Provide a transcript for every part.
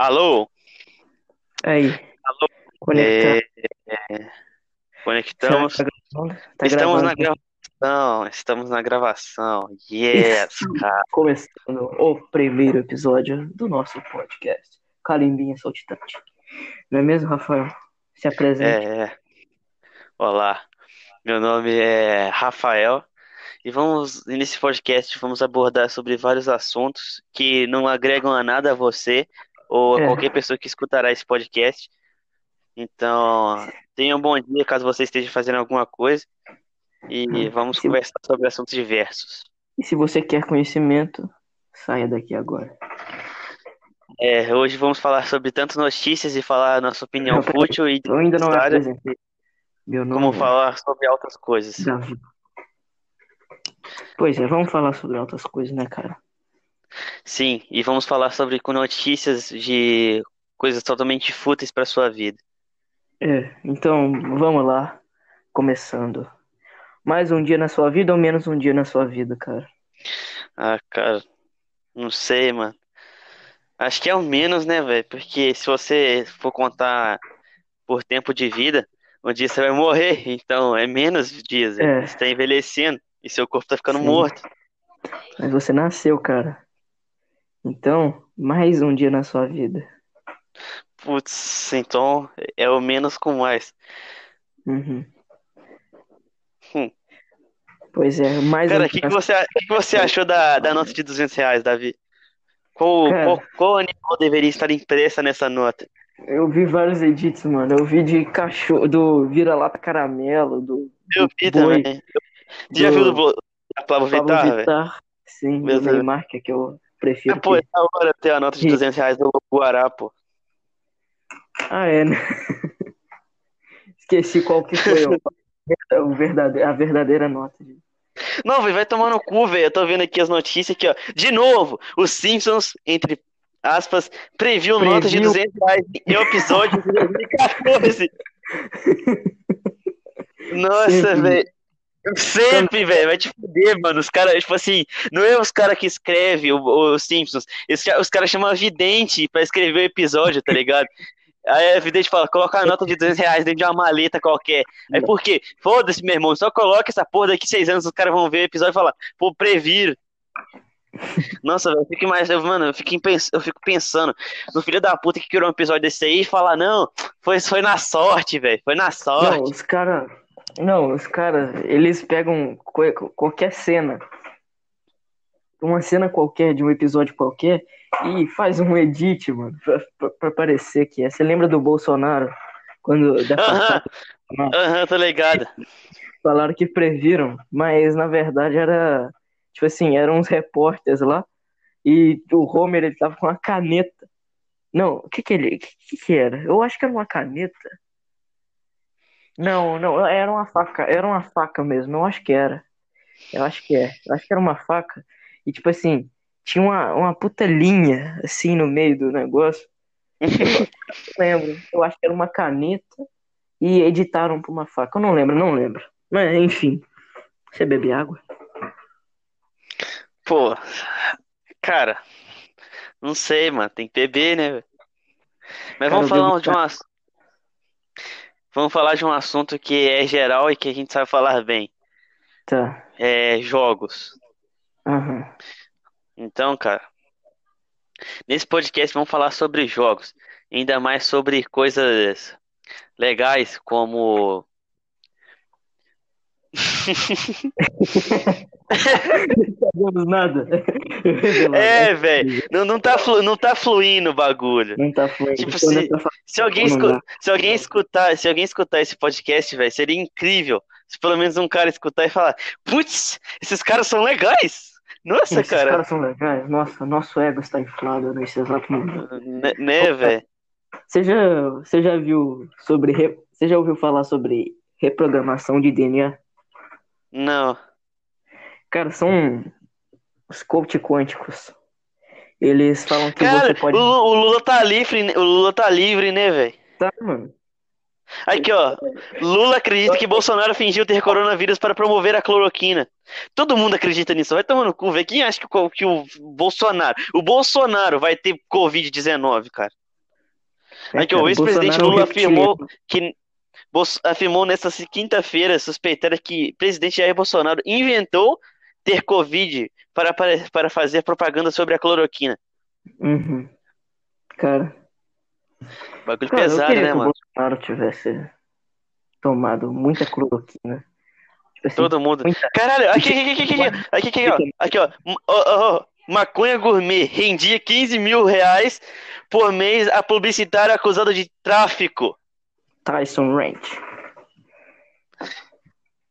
Alô? Aí. Alô? É, é, conectamos. Tá? Tá estamos na gravação. Estamos na gravação. Yes, cara. Começando o primeiro episódio do nosso podcast. Calimbinha Saltitante. Não é mesmo, Rafael? Se apresente. É, é. Olá. Meu nome é Rafael. E vamos, nesse podcast, vamos abordar sobre vários assuntos que não agregam a nada a você ou É. qualquer pessoa que escutará esse podcast. Então, tenha um bom dia caso você esteja fazendo alguma coisa. E vamos Se- conversar sobre assuntos diversos. E se você quer conhecimento, saia daqui agora. É, hoje vamos falar sobre tanto notícias e falar a nossa opinião Não, fútil e Eu ainda não apresentei. Meu nome como é falar sobre altas coisas. Davi. Pois é, vamos falar sobre outras coisas, né, cara? Sim, e vamos falar sobre com notícias de coisas totalmente fúteis para sua vida. É, então vamos lá. Começando. Mais um dia na sua vida ou menos um dia na sua vida, cara? Ah, cara, não sei, mano. Acho que é o menos, né, velho? Porque se você for contar por tempo de vida, um dia você vai morrer, então é menos dias. É. Você tá envelhecendo e seu corpo tá ficando Sim. morto. Mas você nasceu, cara. Então, mais um dia na sua vida. Putz, então é o menos com mais. Uhum. Hum. Pois é, mais um Cara, o dia que, que você, o que que você achou da, da nota de 200 reais, Davi? Qual, Cara. qual, qual animal deveria estar impressa nessa nota? Eu vi vários edits, mano. Eu vi de cachorro, do vira-lata caramelo, do, Eu do vi boi, também. Você já do viu do da Pablo Vittar, sim, do Meu Deus. Neymar, que é que eu prefiro Ah, pô, é que... da hora ter a nota de Sim. 200 reais do Guará, pô. Ah, é, né? Esqueci qual que foi o, verdade, a verdadeira nota. Não, velho, vai tomar no cu, velho. Eu tô vendo aqui as notícias aqui, ó. De novo, os Simpsons, entre aspas, previu notas de Previu. 200 reais em episódio de 2014. Nossa, velho. Sempre, velho, vai te fuder, mano. Os caras, tipo assim, não é os caras que escrevem os Simpsons. Esse os caras chamam vidente pra escrever o episódio, tá ligado? Aí a vidente fala, coloca a nota de 200 reais dentro de uma maleta qualquer. Aí por quê? Foda-se, meu irmão, só coloca essa porra daqui seis anos, os caras vão ver o episódio e falar, pô, previro. Nossa, velho, eu fico mais, mano, eu fico, eu fico pensando no filho da puta que criou um episódio desse aí e falar, não, foi, foi na sorte, velho, foi na Não, sorte. os caras. Não, os caras, eles pegam qualquer cena, uma cena qualquer de um episódio qualquer e faz um edit, mano, pra, pra, pra parecer que é. Você lembra do Bolsonaro? Quando Aham, passada, aham, tô ligado. falaram que previram, mas na verdade era, tipo assim, eram uns repórteres lá e o Homer ele tava com uma caneta. Não, o que que ele, o que que era? Eu acho que era uma caneta. Não, não, era uma faca, era uma faca mesmo, eu acho que era. Eu acho que é, eu acho que era uma faca. E tipo assim, tinha uma, uma puta linha assim no meio do negócio. Eu não lembro, eu acho que era uma caneta e editaram pra uma faca. Eu não lembro, não lembro. Mas enfim, você bebe água? Pô, cara, não sei, mano, tem que beber, né? Mas Cara, vamos falar de um ass- Vamos falar de um assunto que é geral e que a gente sabe falar bem. Tá. É jogos. Aham. Então, cara, nesse podcast vamos falar sobre jogos, ainda mais sobre coisas legais como Não sabemos nada. É, velho, não, não tá flu- não tá fluindo o bagulho. Não tá fluindo. Tipo, Quando se- falando, Se alguém, escu- se alguém escutar, se alguém escutar esse podcast, velho, seria incrível se pelo menos um cara escutar e falar, putz, esses caras são legais. Nossa, esses cara, caras são legais. Nossa, nosso ego está inflado nesse exato momento. né, né, velho? Você já, você já viu sobre. re- Você já ouviu falar sobre reprogramação de DNA? Não. Cara, são os coach quânticos. Eles falam que Cara, você pode. o, Lu- o Lula tá livre, né- o Lula tá livre, né, velho? Tá, mano. Aqui, ó. Lula acredita que Bolsonaro fingiu ter coronavírus para promover a cloroquina. Todo mundo acredita nisso. Vai tomar no cu, velho. Quem acha que, o- que o Bolsonaro. O Bolsonaro vai ter Covid-19, cara? É, Aqui, o cara, ex-presidente Lula afirmou que afirmou nesta quinta-feira, suspeitando que o presidente Jair Bolsonaro inventou ter Covid para, para, para fazer propaganda sobre a cloroquina. Uhum. Cara, Bagulho cara, pesado, né, que o mano? Bolsonaro tivesse tomado muita cloroquina. Tipo assim, Todo mundo. muita. Caralho, aqui, aqui, aqui, aqui, aqui, aqui, ó. Aqui, ó, ó. Maconha gourmet rendia 15 mil reais por mês a publicitária acusada de tráfico. Tyson Ranch.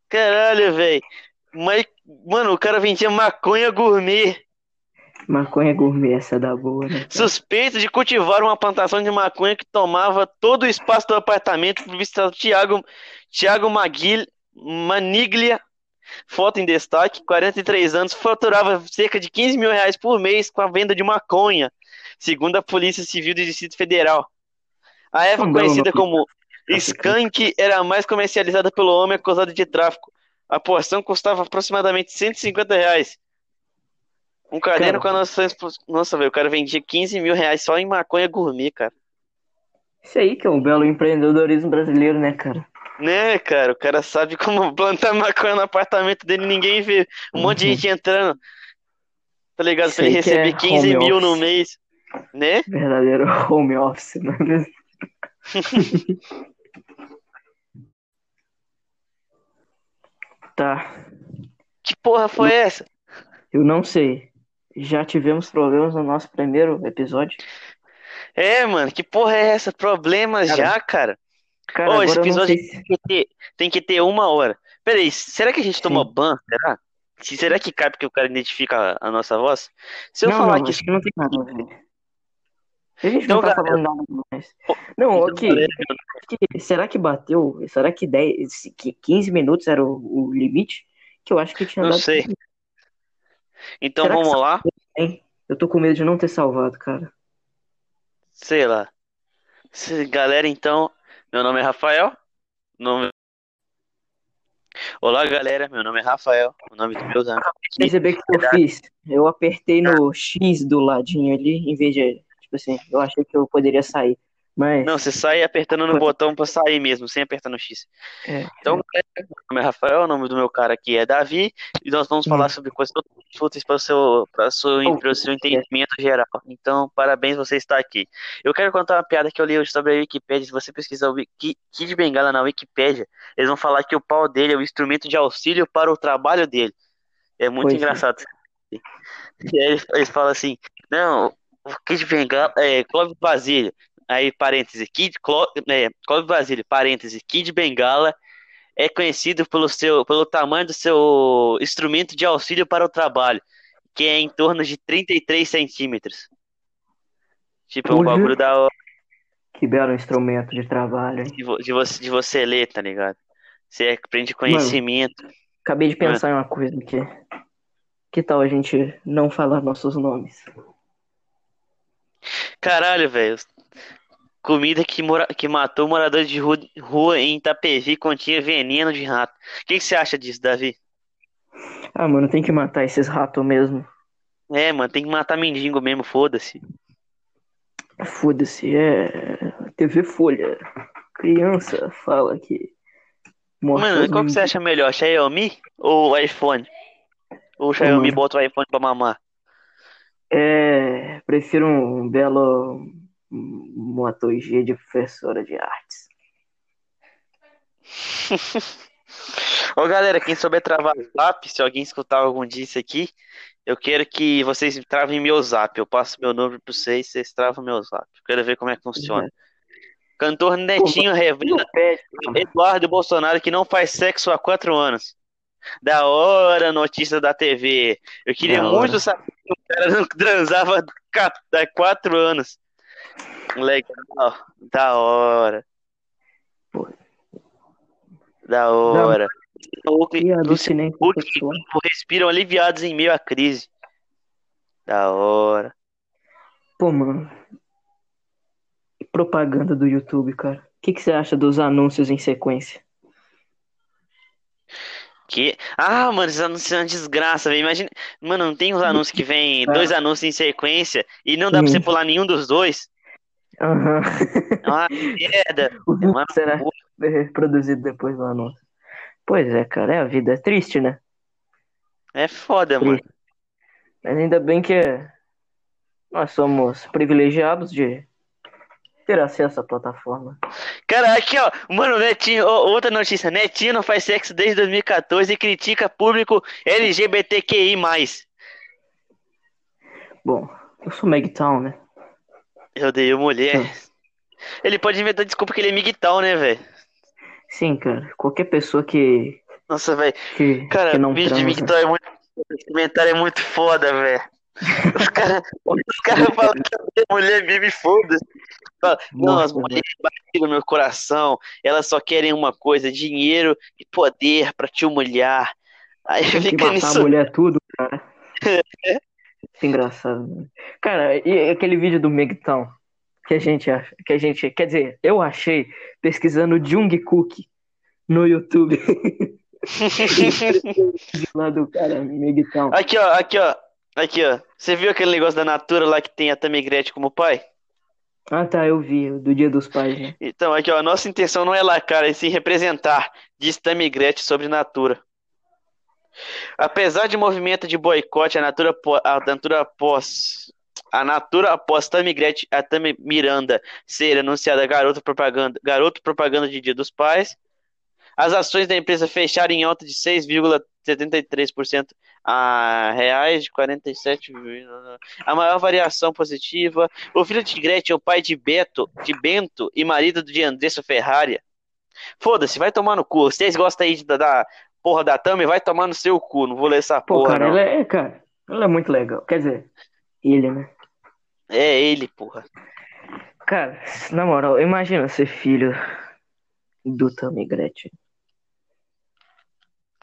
Caralho, velho. Mas, mano, o cara vendia maconha gourmet. Maconha gourmet, essa é da boa, né? cara? Suspeito de cultivar uma plantação de maconha que tomava todo o espaço do apartamento, publicitado Thiago, Thiago Maguil, Maniglia, foto em destaque, 43 anos, faturava cerca de 15 mil reais por mês com a venda de maconha, segundo a Polícia Civil do Distrito Federal. A erva belo conhecida como skunk era a mais comercializada pelo homem acusado de tráfico. A porção custava aproximadamente 150 reais. Um caderno Cara. com a nossa. Nossa, velho, o cara vendia 15 mil reais só em maconha gourmet, cara. Isso aí que é um belo empreendedorismo brasileiro, né, cara? Né, cara? O cara sabe como plantar maconha no apartamento dele, ninguém vê. Um monte de Uhum. gente entrando. Tá ligado? Pra ele é receber 15 home mil no office. mês. Né? Verdadeiro home office, não é mesmo? Tá, Que porra foi essa? eu não sei. Já tivemos problemas no nosso primeiro episódio. É, mano, que porra é essa? Problemas Cara, já, cara? Cara, esse eu episódio tem que ter, tem que ter uma hora. Peraí, será que a gente Sim. ban? Será? Se- Será que cabe que o cara identifica a, a nossa voz? Se eu Não, falar não, que acho que não tem nada a ver. A gente Então, não tá galera, falando nada demais. Não, então, que- será que bateu? Será que 10, que 15 minutos era o, o limite? Que eu acho que tinha não dado. sei. Então Será vamos lá. Eu tô com medo de não ter salvado, cara. Sei lá. Galera, então, meu nome é Rafael. Nome... Olá, galera. Meu nome é Rafael. O nome dos meus amigos. Perceber que eu fiz? Eu apertei no X do ladinho ali, em vez de. Tipo assim, eu achei que eu poderia sair. Mas. Não, você sai apertando no botão pra sair mesmo, sem apertar no X. É, Então, galera, meu nome é Rafael, o nome do meu cara aqui é Davi, e nós vamos Hum. falar sobre coisas totalmente úteis para o seu, para seu, para o seu entendimento geral. Então, parabéns, você está aqui. Eu quero contar uma piada que eu li hoje sobre a Wikipédia. Se você pesquisar o Wiki- Kid Bengala na Wikipédia, eles vão falar que o pau dele é o instrumento de auxílio para o trabalho dele. É muito Pois é. engraçado. E aí eles, falam assim, não, Kid Bengala, é, Clóvis Basílio, aí parêntese, Kid, Cló, é, Clóvis Basílio, parêntese, Kid Bengala é conhecido pelo seu, pelo tamanho do seu instrumento de auxílio para o trabalho, que é em torno de 33 centímetros. Tipo, é um bagulho da hora que belo instrumento de trabalho, hein? de, de você, de você ler, tá ligado? Você aprende conhecimento. Acabei de pensar em uma coisa aqui. Que tal a gente não falar nossos nomes? Caralho, velho. Comida que, mora, que matou moradores de rua, rua em Itapevi continha veneno de rato. O que, que você acha disso, Davi? Ah, mano, tem que matar esses ratos mesmo. É, mano, tem que matar mendigo mesmo, foda-se. Foda-se, é. TV Folha. Criança fala que. Mano, qual que você acha melhor, Xiaomi ou iPhone? Ou o Xiaomi mano. bota o iPhone pra mamar? É. Prefiro um belo. Moto G de professora de artes. Ô galera, quem souber travar zap, se alguém escutar algum disso aqui, eu quero que vocês travem meu zap. Eu passo meu número pra vocês, vocês travam meu zap. Quero ver como é que funciona. Cantor Netinho revela Eduardo Bolsonaro que não faz sexo há quatro anos. Da hora, notícia da TV. Eu queria Da hora. muito saber o cara não transava há quatro anos. Legal, da hora. Pô. Da hora. O que- a os abstinência Hulk sexual. respiram aliviados em meio à crise. Da hora. Pô, mano. Propaganda do YouTube, cara. O que, que você acha dos anúncios em sequência? Que... Ah, mano, esses anúncios são uma desgraça, velho. Imagina. Mano, não tem uns anúncios que vem dois anúncios em sequência e não dá pra Sim. você pular nenhum dos dois. Aham. É uma merda. O É uma será porra. reproduzido depois do anúncio. Pois é, cara, é a vida. É triste, né? É foda, mano. Triste. Mas ainda bem que nós somos privilegiados de ter acesso à plataforma. Cara, aqui, ó. Mano, Netinho, ó, outra notícia. Netinho não faz sexo desde 2014 e critica público LGBTQI+. Bom, eu sou Megtown, né? Eu odeio mulher. Hum. Ele pode inventar desculpa que ele é migtal, né, velho? Sim, cara. Qualquer pessoa que, Nossa, velho. Cara, que não vídeo de transa. migtal é muito... Esse comentário é muito foda, velho. Os caras cara falam que a mulher vive foda-se. Não, as mulheres batem no meu coração. Elas só querem uma coisa, dinheiro e poder pra te humilhar. Aí Tem que fica matar nisso. a mulher tudo, cara. Muito engraçado. né? Cara, e aquele vídeo do Megtown que a gente acha, que a gente, quer dizer, eu achei pesquisando Jungkook no YouTube lá do cara Megtown. Aqui, ó, aqui, ó. Aqui, ó. Você viu aquele negócio da Natura lá que tem a Tammy Gretchen como pai? Ah, tá, eu vi, do Dia dos Pais, né? Então, aqui, ó. A nossa intenção não é lacrar, é sim representar, diz Tammy Gretchen sobre Natura. Apesar de movimento de boicote, a Natura, a Natura após a Natura após Tammy Gretchen, a Tammy Miranda ser anunciada garoto propaganda, garoto propaganda de Dia dos Pais, as ações da empresa fecharam em alta de 6,73% a reais de 47, a maior variação positiva. O filho de Gretchen é o pai de Beto, de Bento e marido de Andressa Ferrari. Foda-se, vai tomar no cu. Vocês gostam aí de- da, da porra da Tami, vai tomar no seu cu. Não vou ler essa Pô, porra, cara, não. ele é, cara, ele é muito legal. Quer dizer, ele, né? É ele, porra. Cara, na moral, imagina ser filho do Tammy Gretchen.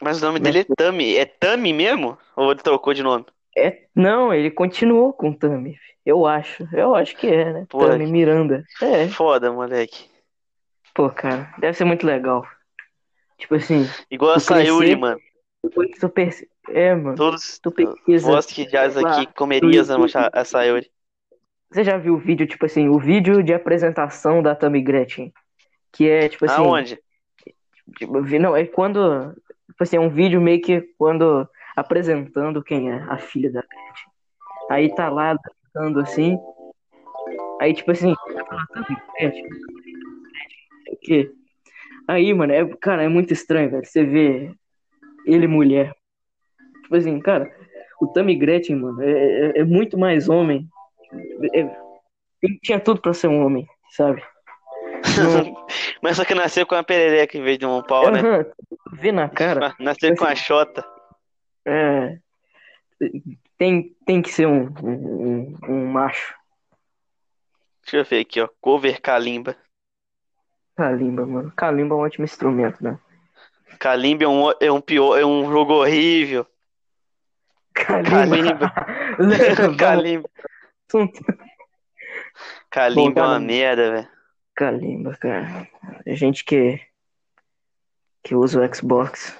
Mas o nome dele é Tami. É Tami mesmo? Ou ele trocou de nome? É, não, ele continuou com Tammy. Eu acho, eu acho que é, né? Pô, Tammy Miranda. É, Foda, moleque. pô, cara, deve ser muito legal. Tipo assim, Igual a Sayuri, mano. depois que tu perce... É, mano, Todos tu pesquisa. vós que jaz lá aqui comerias no YouTube. a Sayuri. Você já viu o vídeo, tipo assim, o vídeo de apresentação da Tammy Gretchen? Que é, tipo assim, Aonde? tipo, não, é quando, assim, é um vídeo meio que quando apresentando quem é a filha da Gretchen. Aí tá lá dançando assim. Aí, tipo assim, sei o. Aí, mano, é, cara, é muito estranho, velho. Você vê ele mulher. Tipo assim, cara, o Tammy Gretchen, mano, é, é- é muito mais homem. É- ele tinha tudo pra ser um homem, sabe? Mas só que nasceu com uma perereca em vez de um pau, né? Aham, vê na cara. Nasceu com a xota. É, tem, tem que ser um, um, um- macho. Deixa eu ver aqui, ó. Cover Kalimba. Kalimba, mano. Kalimba é um ótimo instrumento, né? Kalimba é um, é um pior, é um jogo horrível. Kalimba. Kalimba. assunto. Kalimba é uma Kalimba. merda, velho. Kalimba, cara. A gente que, que usa o Xbox.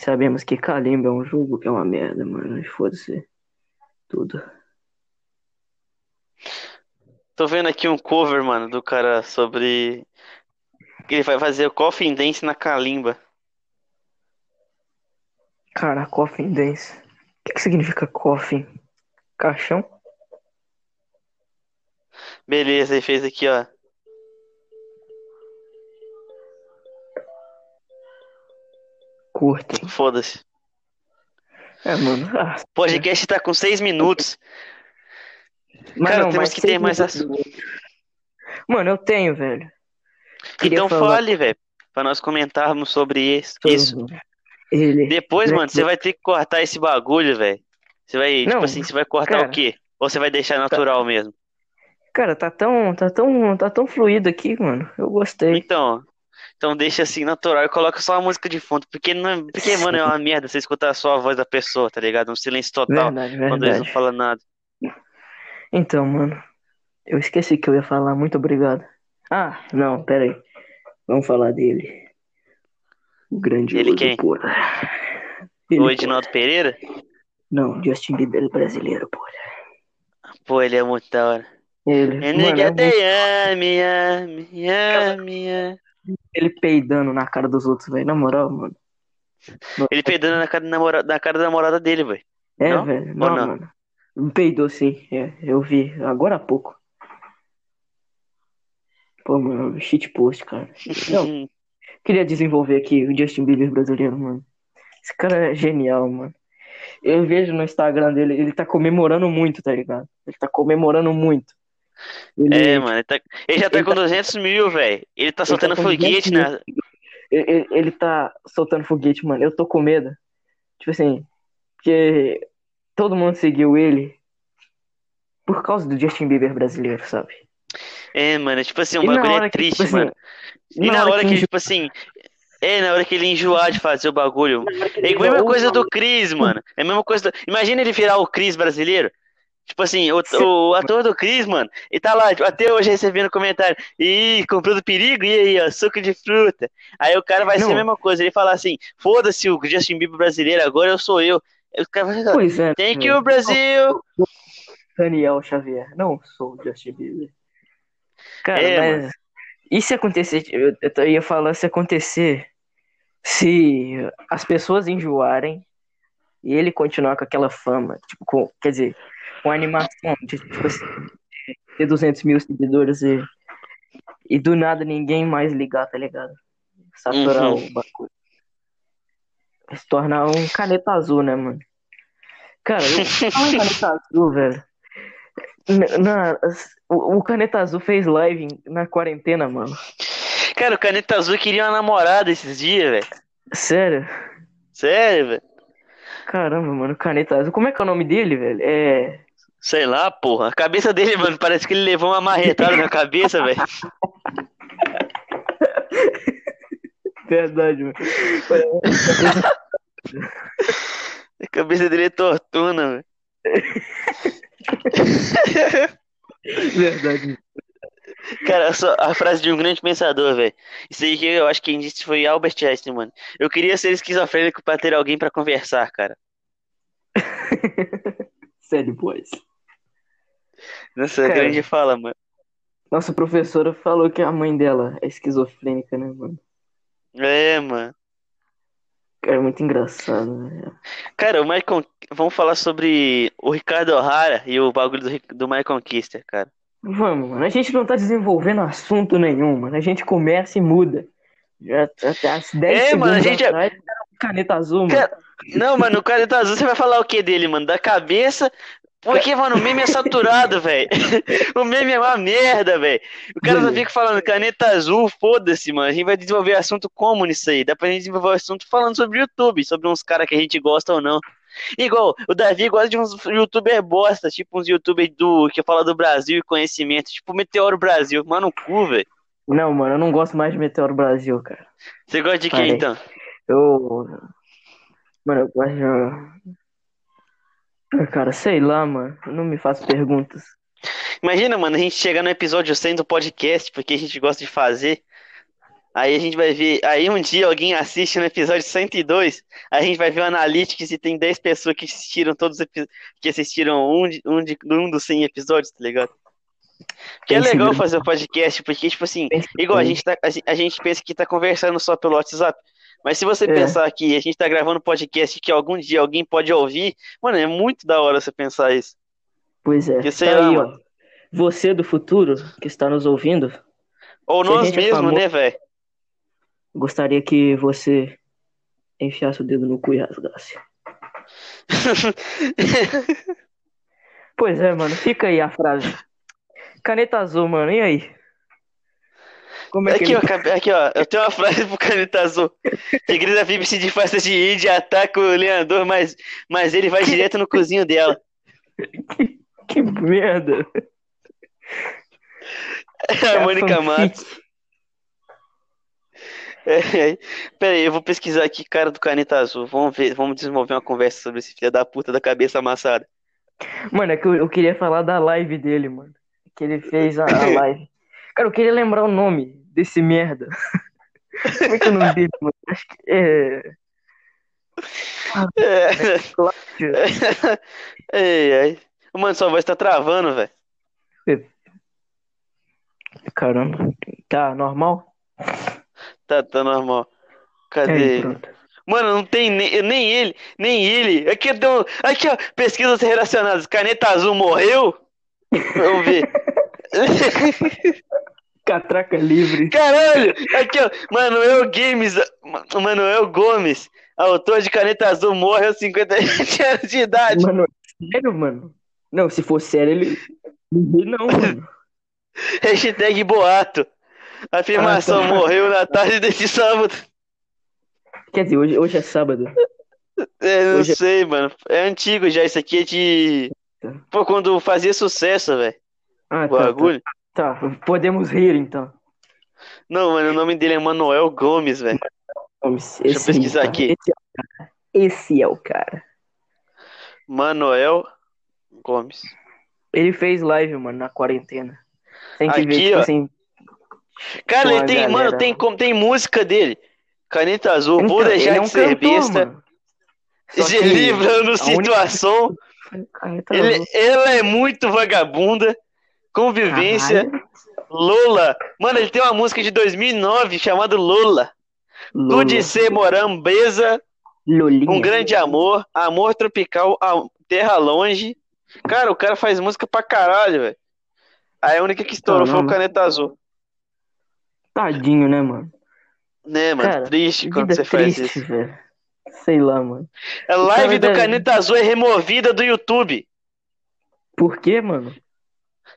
Sabemos que Kalimba é um jogo que é uma merda, mano. Foda-se. Tudo. Tô vendo aqui um cover, mano, do cara sobre. que Ele vai fazer o Coffin Dance na Kalimba. Cara, coffin dance. O que, que significa coffin? Caixão? Beleza, ele fez aqui, ó. Curtem. Foda-se. É, mano. Ah, O podcast tá com seis minutos. mas Cara, não, temos que ter mais minutos. Mano, eu tenho, velho. Queria Então falar fale, velho. Pra nós comentarmos sobre isso. isso. Ele. Depois, mano, você vai ter que cortar esse bagulho, velho. Você vai, tipo Não, assim, você vai cortar cara. o quê? Ou você vai deixar natural mesmo? Cara, tá tão, tá tão, tá tão fluido aqui, mano. Eu gostei. Então, então deixa assim natural e coloca só a música de fundo, porque não, porque mano, é uma merda você escutar só a voz da pessoa, tá ligado? Um silêncio total Verdade, quando eles não verdade. falam nada. Então, mano, eu esqueci que eu ia falar. Muito obrigado. Ah, não, pera aí. Vamos falar dele. O grandioso Ele quem? porra. Ele, O. Edinaldo Pereira? Não, Justin Bieber brasileiro, porra. Pô, ele é muito da hora. Ele, é ele peidando na cara dos outros, velho. Na moral, mano. Ele peidando na cara, da namora- na cara da namorada dele, velho. É, velho. Não, não? mano. Peidou sim. É, eu vi agora há pouco. Pô, mano, shitpost, cara. Não, queria desenvolver aqui o Justin Bieber brasileiro, mano. Esse cara é genial, mano. Eu vejo no Instagram dele, ele tá comemorando muito, tá ligado? Ele tá comemorando muito. Ele, É, mano. Ele, tá- ele já tá Ele com tá- 200 mil, velho. Ele tá tá soltando com foguete 200 na. ele, ele- tá soltando foguete, mano. Eu tô com medo. Tipo assim, porque todo mundo seguiu ele por causa do Justin Bieber brasileiro, sabe? É, mano. Tipo assim, um na bagulho é hora que, triste, tipo assim, mano. E na hora que, enjo- tipo assim. É, na hora que ele enjoar de fazer o bagulho. hora que É a mesma coisa do Chris, mano. É a mesma coisa. do- Imagina ele virar o Chris brasileiro. Tipo assim, o, o ator do Chris, mano, ele tá lá, tipo, até hoje recebendo comentário. Ih, comprou do perigo? E aí, ó, suco de fruta. Aí o cara vai ser Não. a mesma coisa. Ele fala assim: foda-se o Justin Bieber brasileiro, agora eu sou eu. O cara vai falar: Pois é. Thank you, Brasil! Daniel Xavier. Não sou o Justin Bieber. Cara, É, mas e se acontecer? Eu, eu ia falar se acontecer se as pessoas enjoarem e ele continuar com aquela fama, tipo, com, quer dizer, com a animação de tipo assim, ter 200 mil seguidores e, e do nada ninguém mais ligar, tá ligado? Saturar Uhum. o bagulho. Se tornar um caneta azul, né, mano? Cara, eu falo em caneta azul, velho. Na, o, o Caneta Azul fez live na quarentena, mano. Cara, o Caneta Azul queria uma namorada esses dias, velho. Sério? Sério, velho. Caramba, mano, Caneta Azul. Como é que é o nome dele, velho? É. Sei lá, porra. A cabeça dele, mano, parece que ele levou uma marretada na cabeça, velho. Verdade, mano. A cabeça dele é tortuna, velho. Verdade. Cara, só a frase de um grande pensador, velho. Isso aí que eu acho que quem disse foi Albert Einstein, mano. Eu queria ser esquizofrênico pra ter alguém pra conversar, cara. Sério, boys. Nossa, Cara. grande fala, mano. Nossa professora falou que a mãe dela é esquizofrênica, né, mano? É, mano. Cara, é muito engraçado, né? Cara, o Michael. Vamos falar sobre o Ricardo O'Hara e o bagulho do, do Michael Kister, cara. Vamos, mano. A gente não tá desenvolvendo assunto nenhum, mano. A gente começa e muda. Já até as 10 É, mano, a gente- atrás, era um caneta azul, mano. Cara, Não, mano, o Caneta Azul, você vai falar o que dele, mano? Da cabeça. Porque, mano, o meme é saturado, velho. O meme é uma merda, velho. O cara só fica falando caneta azul, foda-se, mano. A gente vai desenvolver assunto como nisso aí? Dá pra gente desenvolver assunto falando sobre YouTube, sobre uns caras que a gente gosta ou não. Igual, o Davi gosta de uns youtuber bosta, tipo uns youtubers do, que fala do Brasil e conhecimento, tipo Meteoro Brasil. Mano, cu, velho. Não, mano, eu não gosto mais de Meteoro Brasil, cara. Você gosta de quem, Parei. então? Eu. Mano, eu gosto de. Ah, Cara, sei lá, mano. Não me faça perguntas. Imagina, mano, a gente chegar no episódio 100 do podcast, porque a gente gosta de fazer. Aí a gente vai ver. Aí um dia alguém assiste no episódio 102. Aí a gente vai ver o Analytics e tem 10 pessoas que assistiram todos que assistiram um, de, um, de, um dos 100 episódios, tá ligado? Que é legal fazer o podcast, porque, tipo assim, igual a gente, tá, a gente pensa que tá conversando só pelo WhatsApp. Mas se você É. pensar que a gente tá gravando podcast que algum dia alguém pode ouvir, mano, é muito da hora você pensar isso. Pois é. Que sei Tá lá, aí, ó. Você do futuro que está nos ouvindo, Ou nós gente é mesmos, famoso- né, velho? gostaria que você enfiasse o dedo no cu e rasgasse. Pois é, mano. Fica aí a frase. Caneta azul, mano. E aí? Como é que Aqui, ó, ele... cabe- aqui, ó, eu tenho uma frase pro caneta azul. Que grita Phoebe se de id e ataca o Leandor, mas, mas ele vai direto no cozinho dela. Que merda. A Mônica. Matos. É, é. Pera aí, eu vou pesquisar aqui, cara do caneta azul. Vamos ver, vamos desenvolver uma conversa sobre esse filho da puta da cabeça amassada. Mano, é que eu, eu queria falar da live dele, mano. Que ele fez a, a live. Cara, eu queria lembrar o nome desse merda. Como é que é o nome dele, mano? Acho que é. É. Cláudio. Ei, ai. Mano, sua voz tá travando, velho. Caramba. Tá normal? Tá, tá normal. Cadê Aí. Mano, não tem nem, nem ele, nem ele. Aqui, deu, aqui, ó, pesquisas relacionadas. Caneta azul morreu? Vamos ver. Catraca livre. Caralho! Aqui, ó. Manuel Games. Manuel Gomes. Autor de Caneta Azul morre aos 57 anos de idade. Mano, sério, mano? Não, se for sério, ele. Não, mano. Hashtag boato. Afirmação Ah, tá. morreu na tarde desse sábado. Quer dizer, hoje, hoje é sábado. É, não Hoje é- sei, mano. É antigo já. Isso aqui é de. Pô, quando fazia sucesso, velho. Ah, O tá, tá. bagulho. Tá, podemos rir então. Não, mano, o nome dele é Manuel Gomes, velho. Deixa eu esse pesquisar aí, aqui. Esse é o cara. Esse é o cara. Manuel Gomes. Ele fez live, mano, na quarentena. Tem que ver, Aqui, tipo ó. assim. Cara, ele tem, galera- mano, tem, tem música dele. Caneta azul, vou Então, deixar ele é de um ser cantor, besta. mano. Se livrando única- situação. Caneta Ele, ela é muito vagabunda. Convivência. Caralho. Lola. Mano, ele tem uma música de 2009 chamada Lola. Tu Lola. de ser morambeza, Lolinha. um grande amor, amor tropical, terra longe. Cara, o cara faz música pra caralho, velho. Aí a única que estourou foi o Caramba. Caneta Azul. Tadinho, né, mano? Né, mano? Cara, Triste quando você faz triste, isso. velho. Sei lá, mano. A live do deve- Caneta Azul é removida do YouTube. Por quê, mano?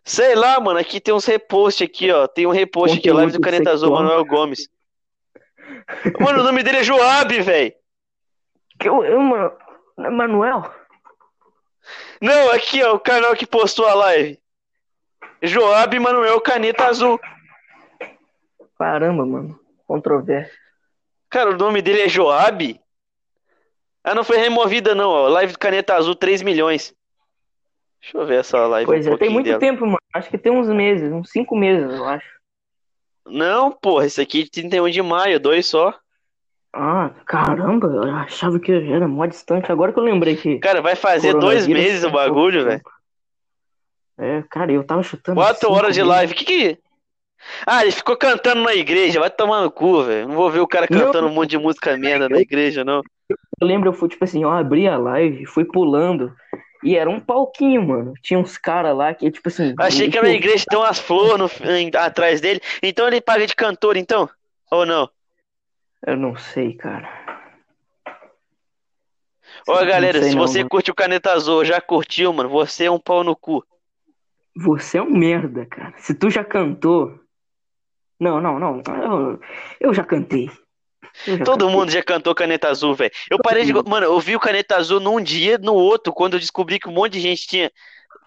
Sei lá, mano. Aqui tem uns repost aqui, ó. Tem um repost aqui, live do Caneta Azul. Manuel Gomes. Mano, o nome dele é Joab, velho. Que eu, eu, mano, Manuel? Não, aqui, ó, o canal que postou a live. Joab Manuel Caneta Azul. Caramba, mano. Controverso. Cara, o nome dele é Joab? Ah, não foi removida, não, ó. Live do Caneta Azul, 3 milhões. Deixa eu ver essa live Pois um é, tem muito dela. tempo, mano. Acho que tem uns meses, uns cinco meses, eu acho. Não, porra, esse aqui é de 31 de maio, dois só. Ah, caramba, eu achava que era mó distante. Agora que eu lembrei que. Cara, vai fazer dois meses o bagulho, velho. É, cara, eu tava chutando. Quatro horas de meses. live. Que que. Ah, ele ficou cantando na igreja. Vai tomar no cu, velho. Não vou ver o cara Não. cantando um monte de música merda na igreja, não. Eu lembro, eu fui tipo assim, eu abri a live, fui pulando. E era um palquinho, mano. Tinha uns caras lá que, tipo assim. Achei que na eu- igreja tem umas flores atrás dele. Então ele paga de cantor, então? Ou não? Eu não sei, cara. Ó, galera, sei se não, você mano. curte o Caneta Azul, já curtiu, mano, você é um pau no cu. Você é um merda, cara. Se tu já cantou. Não, não, não. Eu, eu já cantei. Eu Todo mundo já cantou Caneta Azul, velho. Eu parei de. Mano, eu vi o Caneta Azul num dia, no outro, quando eu descobri que um monte de gente tinha.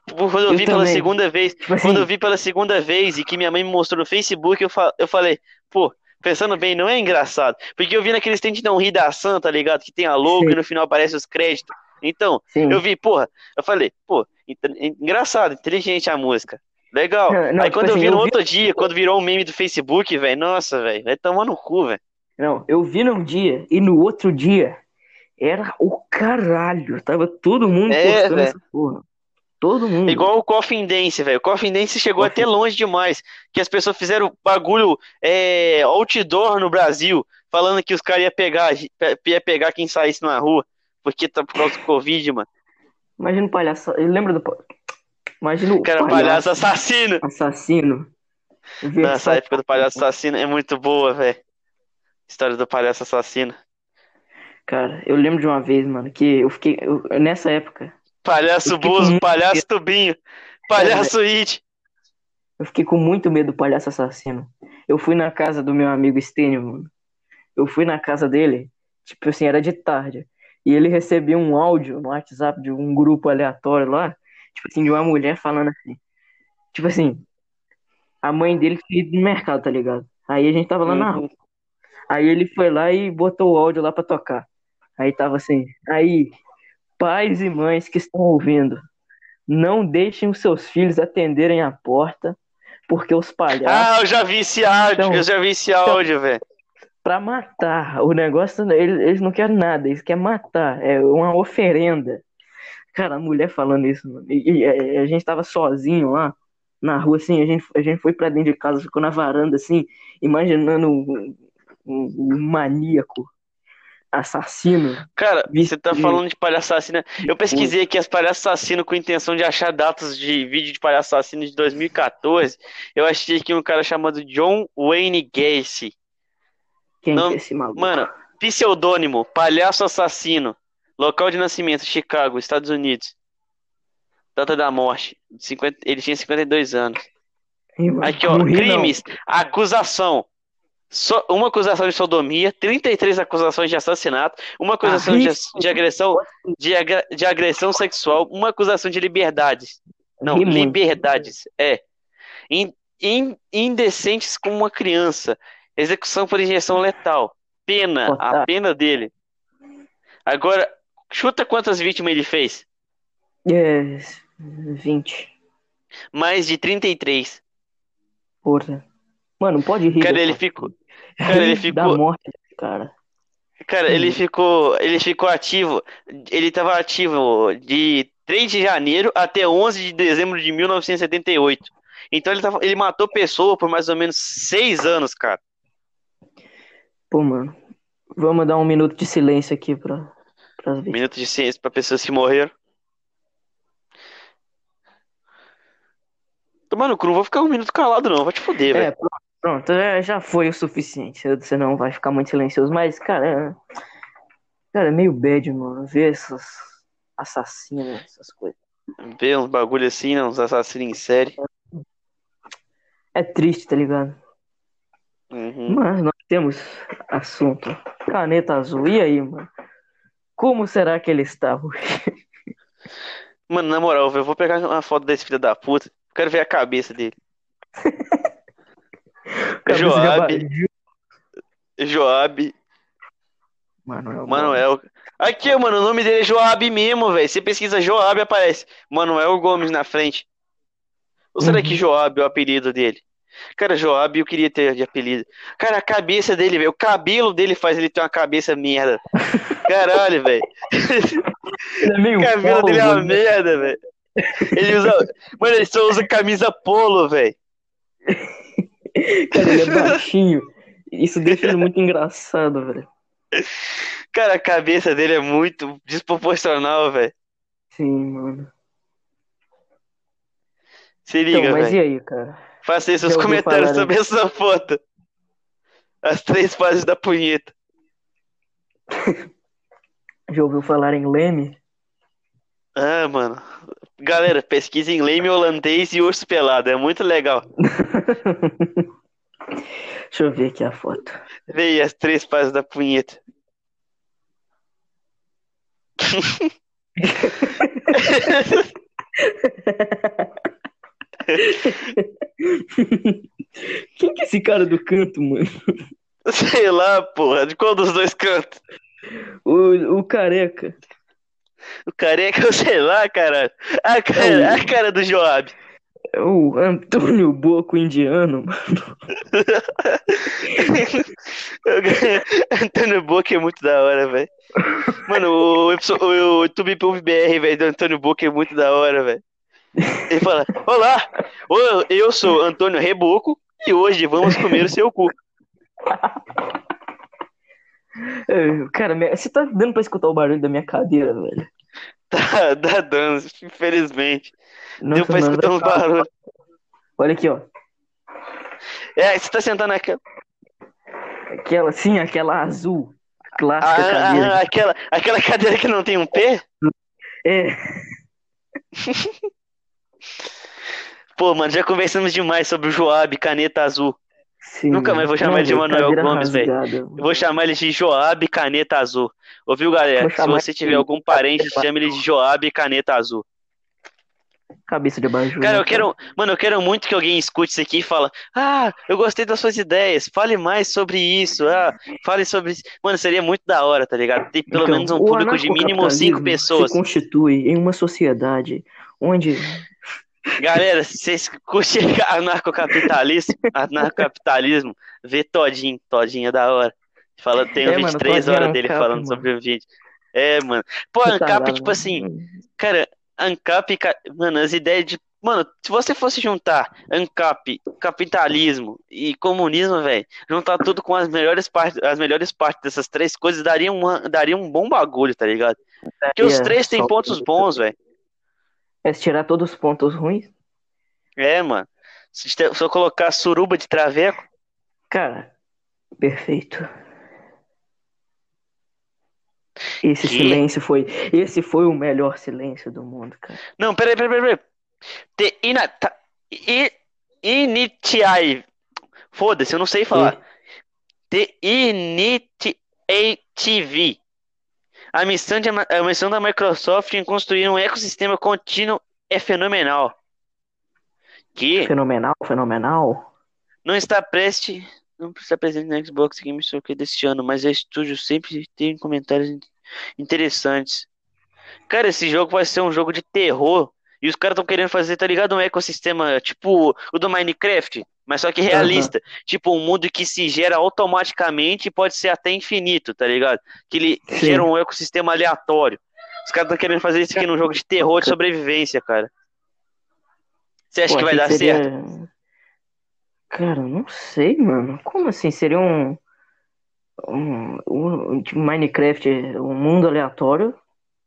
Tipo, Quando eu Eu vi pela também. segunda vez. Tipo assim, Quando eu vi pela segunda vez e que minha mãe me mostrou no Facebook, eu, fa- eu falei, pô, pensando bem, não é engraçado. Porque eu vi naqueles tem de não rir da ação, tá ligado? Que tem a logo Sim. e no final aparece os créditos. Então, sim. eu vi, porra, eu falei, pô, engraçado, inteligente a música. Legal. Não, Aí tipo quando eu assim, vi eu no vi- outro dia, quando virou um meme do Facebook, velho, nossa, velho, vai tomar no cu, velho. Não, eu vi num dia e no outro dia era o caralho. Tava todo mundo É, postando velho. essa porra. Todo mundo. Igual o Coffin Dance, velho. O Coffin Dance chegou Coffin- até longe demais. Que as pessoas fizeram bagulho é, outdoor no Brasil, falando que os caras iam pegar, ia pegar quem saísse na rua, porque tá por causa do Covid, mano. Imagina o palhaço. Lembra do. Imagina o Cara, palhaço assassino. assassino. Nossa, a época do palhaço assassino é muito boa, velho. História do palhaço assassino. Cara, eu lembro de uma vez, mano, que eu fiquei. eu- nessa época, Palhaço Eu fiquei com Bozo, muito palhaço Tubinho, palhaço It. eu fiquei com muito medo do palhaço assassino. Eu fui na casa do meu amigo Stênio, mano. Eu fui na casa dele, tipo assim, era de tarde. E ele recebia um áudio no WhatsApp de um grupo aleatório lá, tipo assim, de uma mulher falando assim. Tipo assim, a mãe dele tinha ido no mercado, tá ligado? Aí a gente tava lá na Uhum. rua. Aí ele foi lá e botou o áudio lá pra tocar. Aí tava assim, aí, pais e mães que estão ouvindo, não deixem os seus filhos atenderem a porta, porque os palhaços, Ah, eu já vi esse áudio, Então- eu já vi esse áudio, velho. pra matar, o negócio, eles, eles não querem nada, eles querem matar, é uma oferenda. Cara, a mulher falando isso, mano, e, e, a gente tava sozinho lá, na rua, assim, a gente, a gente foi pra dentro de casa, ficou na varanda, assim, imaginando um, um, maníaco assassino. Cara, você tá de- falando de palhaço assassino. Eu pesquisei aqui as palhaços assassinos com intenção de achar datas de vídeo de palhaço assassino de 2014. Eu achei aqui um cara chamado John Wayne Gacy. Quem Não, é esse maluco? Mano, pseudônimo, palhaço assassino. Local de nascimento, Chicago, Estados Unidos. Data da morte, 50, ele tinha 52 anos. Aqui, ó, crimes, acusação. So- uma acusação de sodomia, 33 acusações de assassinato, uma acusação de, ri, de agressão, de, agra- de agressão sexual, uma acusação de liberdades. Não, liberdades, é. In- in- indecentes com uma criança. Execução por injeção letal. Pena, a Otário. pena dele. Agora, chuta quantas vítimas ele fez? É, 20. Mais de 33. Porra. Mano, pode rir. Cara, ele ficou. Cara, ele Rir Da ficou. morte cara. Cara, ele ficou, ele ficou ativo, ele estava ativo de 3 de janeiro até 11 de dezembro de 1978. Então ele, tava, ele matou pessoa por mais ou menos 6 anos, cara. Pô, mano. Vamos dar um minuto de silêncio aqui pra, pras vítimas. Minuto de ciência para pessoas que morreram. Tomar no cu, não vou ficar um minuto calado não, vou te foder, É, velho. Pronto, é, já foi o suficiente. Você não vai ficar muito silencioso, mas, cara, é, cara, é meio bad, mano, ver essas assassinas, essas coisas. Ver uns bagulho assim, né, uns assassinos em série. É triste, tá ligado? Uhum. Mas nós temos assunto. Caneta azul. E aí, mano? Como será que ele está hoje? Mano, na moral, eu vou pegar uma foto desse filho da puta. Quero ver a cabeça dele. Joab. Joab, Manuel. Manuel. Aqui, mano, o nome dele é Joab mesmo, velho. Você pesquisa Joab, aparece Manuel Gomes na frente. Ou será que Uhum. Joab é o apelido dele? Cara, Joab eu queria ter de apelido. Cara, a cabeça dele, velho. O cabelo dele faz ele ter uma cabeça merda. Caralho, velho. É O cabelo dele é uma calvo, né? merda, velho. Ele usa. Mano, ele só usa camisa polo, velho. Cara, ele é baixinho. Isso deixa ele muito engraçado, velho. Cara, a cabeça dele é muito desproporcional, velho. Sim, mano. Se liga, Então, mas velho. e aí, cara? Faça aí seus comentários sobre essa foto. As três fases da punheta. Já ouviu falar em Leme? Ah, mano. Galera, pesquisa em leme holandês e urso pelado. É muito legal. Deixa eu ver aqui a foto. Aí as três fases da punheta. Quem que é esse cara do canto, mano? Sei lá, porra. De qual dos dois cantos? O, o careca. O careca, eu sei lá, caralho. A É cara, o- a cara do Joab. É o Antônio Boco indiano, mano. Antônio Boca é muito da hora, velho. Mano, o, o, o YouTube BR, velho, do Antônio Boca é muito da hora, velho. Ele fala: Olá, eu sou Antônio Reboco e hoje vamos comer o seu cu. Cara, você tá dando pra escutar o barulho da minha cadeira, velho? Tá, tá dando, infelizmente. Deu Nossa, pra mano, escutar uns vai- barulhos. Olha aqui, ó. É, você tá sentando naquela. Aquela, sim, aquela azul. Ah, Clássica cadeira. ah, aquela, aquela cadeira que não tem um pé? É, Pô, mano, já conversamos demais sobre o Joab, caneta azul. Sim. Nunca mais vou chamar ele de Manuel Gomes, velho. vou chamar ele de Joab Caneta Azul. Ouviu, galera? Se você tiver de- algum parente, chame ele de Joab Caneta Azul. Cabeça de abajur. Cara, né, eu quero, mano, eu quero muito que alguém escute isso aqui e fala: "Ah, eu gostei das suas ideias. Fale mais sobre isso. Ah, fale sobre isso." Mano, seria muito da hora, tá ligado? Ter pelo Então, menos um público de mínimo cinco pessoas. Se constitui em uma sociedade onde Galera, se vocês curtem anarcocapitalismo, anarcocapitalismo, vê Todinho, Todinho é da hora. Fala, tem É, uns mano, 23 Todinho é horas dele ANCAP, falando mano. sobre o vídeo. É, mano. Pô, ANCAP, Retardado, tipo mano. assim, Cara, ANCAP, ca- mano, as ideias de. Mano, se você fosse juntar ANCAP, capitalismo e comunismo, velho, juntar tudo com as melhores partes, as melhores partes dessas três coisas, daria, uma, daria um bom bagulho, tá ligado? Porque os três têm pontos bons, velho. É tirar todos os pontos ruins? É, mano. Se, se eu colocar suruba de traveco. Cara, perfeito. Esse Que? silêncio foi. Esse foi o melhor silêncio do mundo, cara. Não, peraí, peraí, peraí. Te ina, ta, i, initiai. Foda-se, eu não sei falar. The Initiative. A missão, de, a missão da Microsoft em construir um ecossistema contínuo é fenomenal. Que Fenomenal, fenomenal. não está presente, não está presente no Xbox Game Show deste ano, mas a estúdio sempre tem comentários in- interessantes. Cara, esse jogo vai ser um jogo de terror e os caras estão querendo fazer, tá ligado? Um ecossistema tipo o do Minecraft, mas só que realista. Tipo, um mundo que se gera automaticamente e pode ser até infinito, tá ligado? Que ele Sim. gera um ecossistema aleatório. Os caras estão querendo fazer isso aqui num jogo de terror de sobrevivência, cara. Você acha Pô, que vai dar seria- certo? Cara, não sei, mano. Como assim? Seria um. Um, um tipo Minecraft, um mundo aleatório,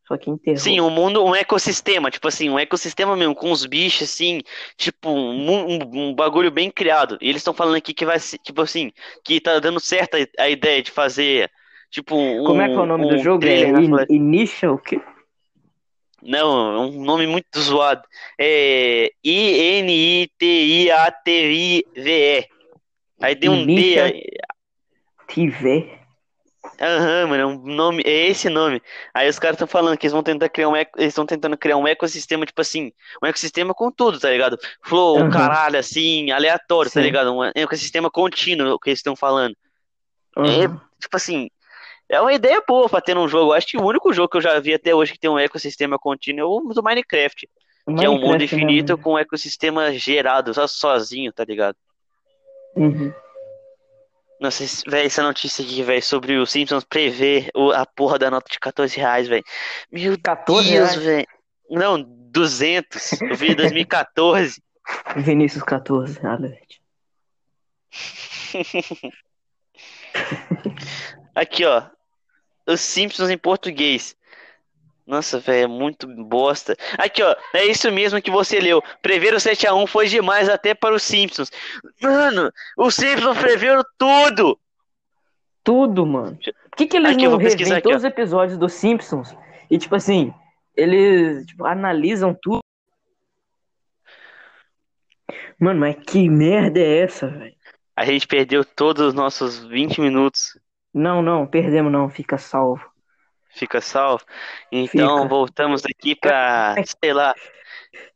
só que em terror. Sim, um mundo, um ecossistema, tipo assim, um ecossistema mesmo, com os bichos, assim, tipo, um, um, um bagulho bem criado. E eles estão falando aqui que vai ser, tipo assim, que tá dando certo a, a ideia de fazer, tipo, um. Como é que é o nome do um jogo? É na. Initial o quê? Não, é um nome muito zoado. É I-N-I-T-I-A-T-I-V-E. Aí tem um D aí. TV. Aham, mano, é um nome, é esse nome. Aí os caras estão falando que eles vão tentar criar um eco, eles estão tentando criar um ecossistema, tipo assim, um ecossistema com tudo, tá ligado? Flow, Aham. caralho, assim, aleatório, tá Sim. ligado? Um ecossistema contínuo, o que eles estão falando. Aham. Tipo assim, é uma ideia boa pra ter num jogo. Acho que o único jogo que eu já vi até hoje que tem um ecossistema contínuo é o do Minecraft, que é um mundo Minecraft infinito mesmo. com um ecossistema gerado, só sozinho, tá ligado? Uhum. Nossa, esse- véi, essa notícia aqui, velho, sobre o Simpsons prever o- a porra da nota de 14 reais, velho. Meu 14 Deus, velho. Não, 200. Eu vi em 2014. Vinícius 14, alert. Aqui, ó. Os Simpsons em português. Nossa, velho, é muito bosta. Aqui, ó. É isso mesmo que você leu. Prever o 7x1 foi demais até para os Simpsons. Mano, os Simpsons preveram tudo. Tudo, mano. Por que, que eles Aqui, não revêem aqui, ó. todos os episódios dos Simpsons? E, tipo assim, eles tipo, analisam tudo. Mano, mas que merda é essa, velho? A gente perdeu todos os nossos 20 minutos. Não, não, perdemos não, fica salvo. Fica salvo. Então, Fica. voltamos aqui pra, sei lá.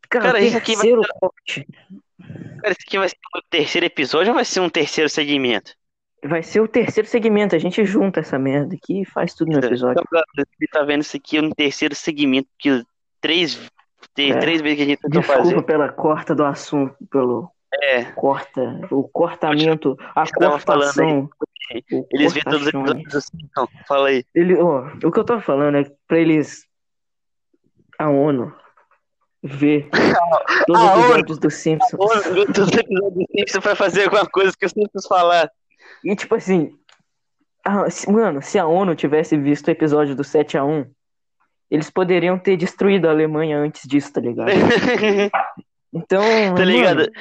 Cara, Cara, isso aqui vai- corte. Cara, esse aqui vai ser o terceiro episódio ou vai ser um terceiro segmento? Vai ser o terceiro segmento. A gente junta essa merda aqui e faz tudo no episódio. Então, você tá vendo isso aqui no terceiro segmento, que três, tem É. três vezes que a gente tentou Desculpa fazer. pela corta do assunto, pelo É, corta, o cortamento, a cortação. eles vêem todos os cortação. episódios assim, então, fala aí. Ele, ó, o que eu tava falando é pra eles. A ONU ver todos A os ONU. episódios dos Simpsons. Ô, viu todos os episódios do Simpsons pra fazer alguma coisa que eu sempre quis falar. E tipo assim. se- mano, se a ONU tivesse visto o episódio do 7x1, eles poderiam ter destruído a Alemanha antes disso, tá ligado? Então. Tá ligado? Mano,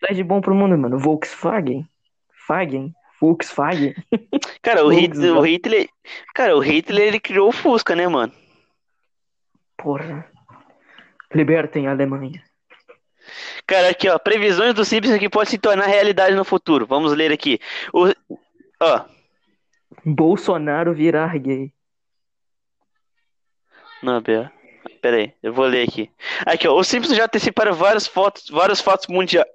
traz de bom pro mundo, mano. Volkswagen. Fagen. Volkswagen. Cara, o Hitler, o. Hitler. Cara, o Hitler ele criou o Fusca, né, mano? Porra. Libertem a Alemanha. Cara, aqui, ó. Previsões do Simpsons que pode se tornar realidade no futuro. Vamos ler aqui. O... Ó. Bolsonaro virar gay. Não, pera. Pera aí, eu vou ler aqui. Aqui, ó. Os Simpsons já anteciparam várias fotos, vários fatos mundiais.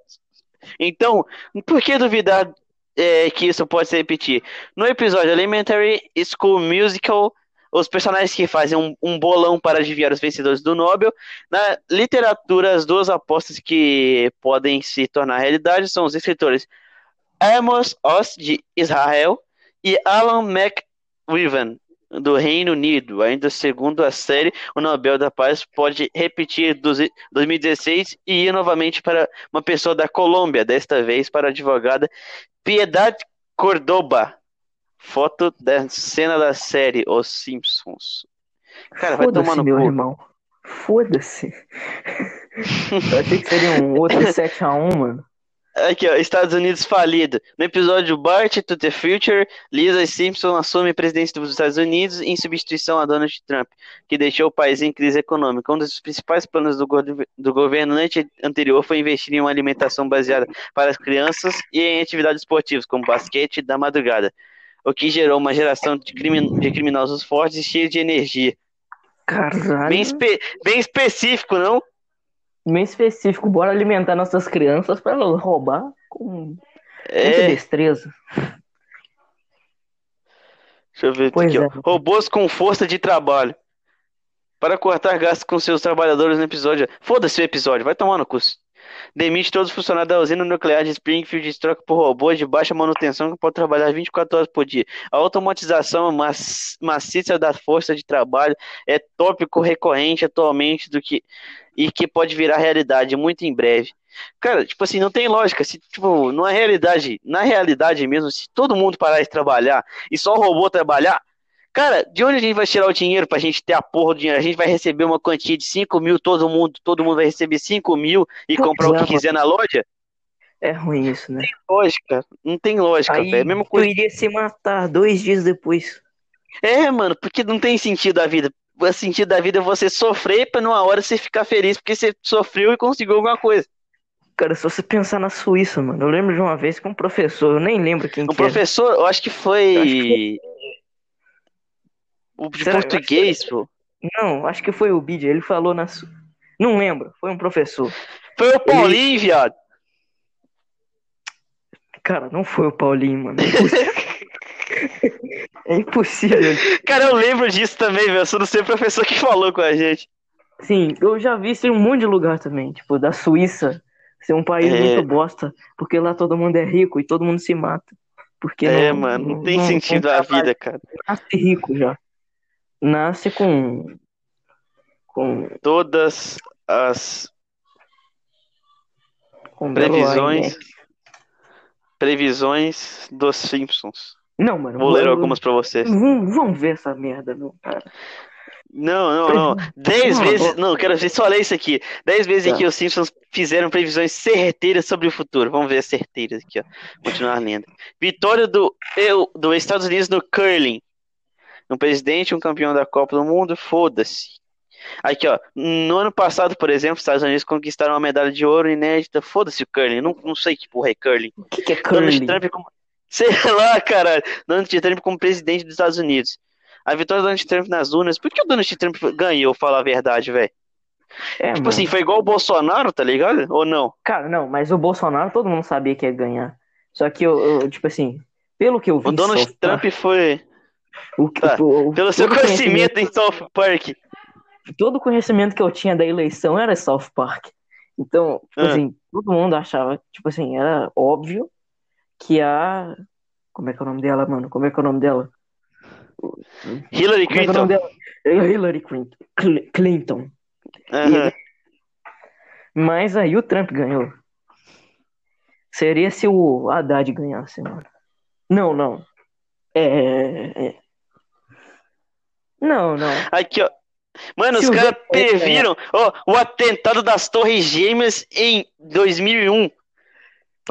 Então, por que duvidar é, que isso pode se repetir? No episódio Elementary School Musical, os personagens que fazem um, um bolão para adivinhar os vencedores do Nobel. Na literatura, as duas apostas que podem se tornar realidade são os escritores Amos Oz, de Israel, e Alan McWivan, do Reino Unido. Ainda segundo a série, o Nobel da Paz pode repetir 2016 e ir novamente para uma pessoa da Colômbia, desta vez para a advogada Piedade Cordoba. Foto da cena da série Os Simpsons. Cara, vai tomar no meu cu. irmão. Foda-se. Eu achei que seria um outro 7x1, mano. Aqui, ó, Estados Unidos falido. No episódio Bart to the Future, Lisa Simpson assume a presidência dos Estados Unidos em substituição a Donald Trump, que deixou o país em crise econômica. Um dos principais planos do, go do governo anterior foi investir em uma alimentação baseada para as crianças e em atividades esportivas, como basquete da madrugada, o que gerou uma geração de, crimin de criminosos fortes e cheios de energia. Caralho. Bem, espe bem específico, não? Bem específico. Bora alimentar nossas crianças para roubar com é... muita destreza. Deixa eu ver pois aqui, é. ó. Robôs com força de trabalho. Para cortar gastos com seus trabalhadores no episódio. Foda-se o episódio, vai tomar no curso. Demite todos os funcionários da usina nuclear de Springfield e troca por robôs de baixa manutenção que podem trabalhar 24 horas por dia. A automatização maciça da força de trabalho é tópico recorrente atualmente do que e que pode virar realidade muito em breve. Cara, tipo assim, não tem lógica. Se, tipo, na realidade, na realidade mesmo, se todo mundo parar de trabalhar e só o robô trabalhar, Cara, de onde a gente vai tirar o dinheiro pra gente ter a porra do dinheiro? A gente vai receber uma quantia de 5 mil, todo mundo, todo mundo vai receber 5 mil e comprar o que quiser na loja? É ruim isso, né? Não tem lógica, não tem lógica, velho. É mesma coisa. Tu iria se matar dois dias depois. É, mano, porque não tem sentido a vida. O sentido da vida é você sofrer pra numa hora você ficar feliz porque você sofreu e conseguiu alguma coisa. Cara, se você pensar na Suíça, mano, eu lembro de uma vez que um professor, eu nem lembro quem um que professor, eu acho que foi. Acho que o de Será? português, pô. Não, acho que foi o Bid, ele falou na. Não lembro, foi um professor. Foi o Paulinho, ele... viado. Cara, não foi o Paulinho, mano. É impossível. Cara, eu lembro disso também, velho. Eu sou do seu professor que falou com a gente. Sim, eu já vi isso em um monte de lugar também. Tipo, da Suíça ser um país é... muito bosta. Porque lá todo mundo é rico e todo mundo se mata. Porque é, não, mano, não tem não, sentido não a vida, cara. Nasce rico já nasce com com todas as com previsões previsões dos Simpsons. Não, mano. Vou ler algumas para vocês. Vamos ver essa merda, meu cara. Não, não, não. Dez não, vezes. Não, quero ver só ler isso aqui. Dez vezes tá. que os Simpsons fizeram previsões certeiras sobre o futuro. Vamos ver as certeiras aqui, ó. Continuar lendo. Vitória do, eu, do Estados Unidos no curling um presidente, um campeão da Copa do Mundo, foda-se. Aqui, ó, no ano passado, por exemplo, os Estados Unidos conquistaram uma medalha de ouro inédita, foda-se o curling, não, não sei que porra é curling. O que, que é curling? Donald Trump. Sei lá, cara, Donald Trump como presidente dos Estados Unidos. A vitória do Donald Trump nas urnas, por que o Donald Trump ganhou, falar a verdade, velho? É, tipo mano. assim, foi igual o Bolsonaro, tá ligado? Ou não? Cara, não, mas o Bolsonaro todo mundo sabia que ia ganhar. Só que eu, eu tipo assim, pelo que eu vi. O Donald Trump foi. O, tá. o, Pelo seu conhecimento, conhecimento em South Park. Todo o conhecimento que eu tinha da eleição era South Park. Então, tipo ah. assim, todo mundo achava, tipo assim, era óbvio que a. Como é que é o nome dela, mano? Como é que é o nome dela? Hillary Como Clinton. É, é Hillary Clinton. Clinton. Uhum. Mas aí o Trump ganhou. Seria se o Haddad ganhasse, mano. Não, não. É, é, é. Não, não. Aqui, ó. Mano, Se os caras previram ó, o atentado das Torres Gêmeas em 2001.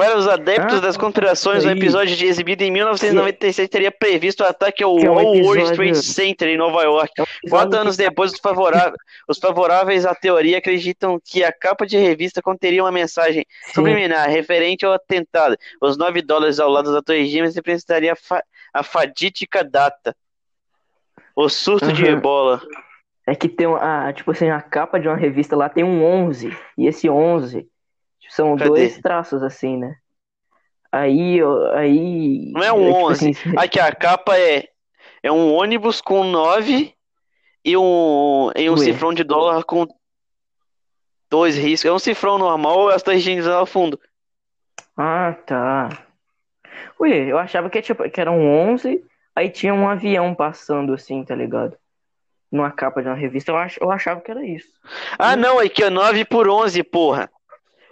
Para os adeptos ah, das conspirações, o um episódio de exibido em 1996 teria previsto o ataque ao é um World Trade Center em Nova York. É Quatro anos que... depois, os favoráveis, os favoráveis à teoria acreditam que a capa de revista conteria uma mensagem Sim. subliminar referente ao atentado. Os 9 dólares ao lado da Torre Gêmeas representaria a fadídica data. O surto uhum. de ebola. É que tem a, tipo assim, a capa de uma revista lá tem um 11, e esse 11 são Cadê? dois traços assim, né? Aí, aí... Não é um é, tipo 11, assim, aqui a capa é, é um ônibus com 9 e um, e um cifrão de dólar com dois riscos. É um cifrão normal, as três ao fundo. Ah, tá. Ui, eu achava que, tipo, que era um 11, Aí tinha um avião passando assim, tá ligado? Numa capa de uma revista. Eu, ach, eu achava que era isso. Ah, não, aqui é 9 por 11, porra.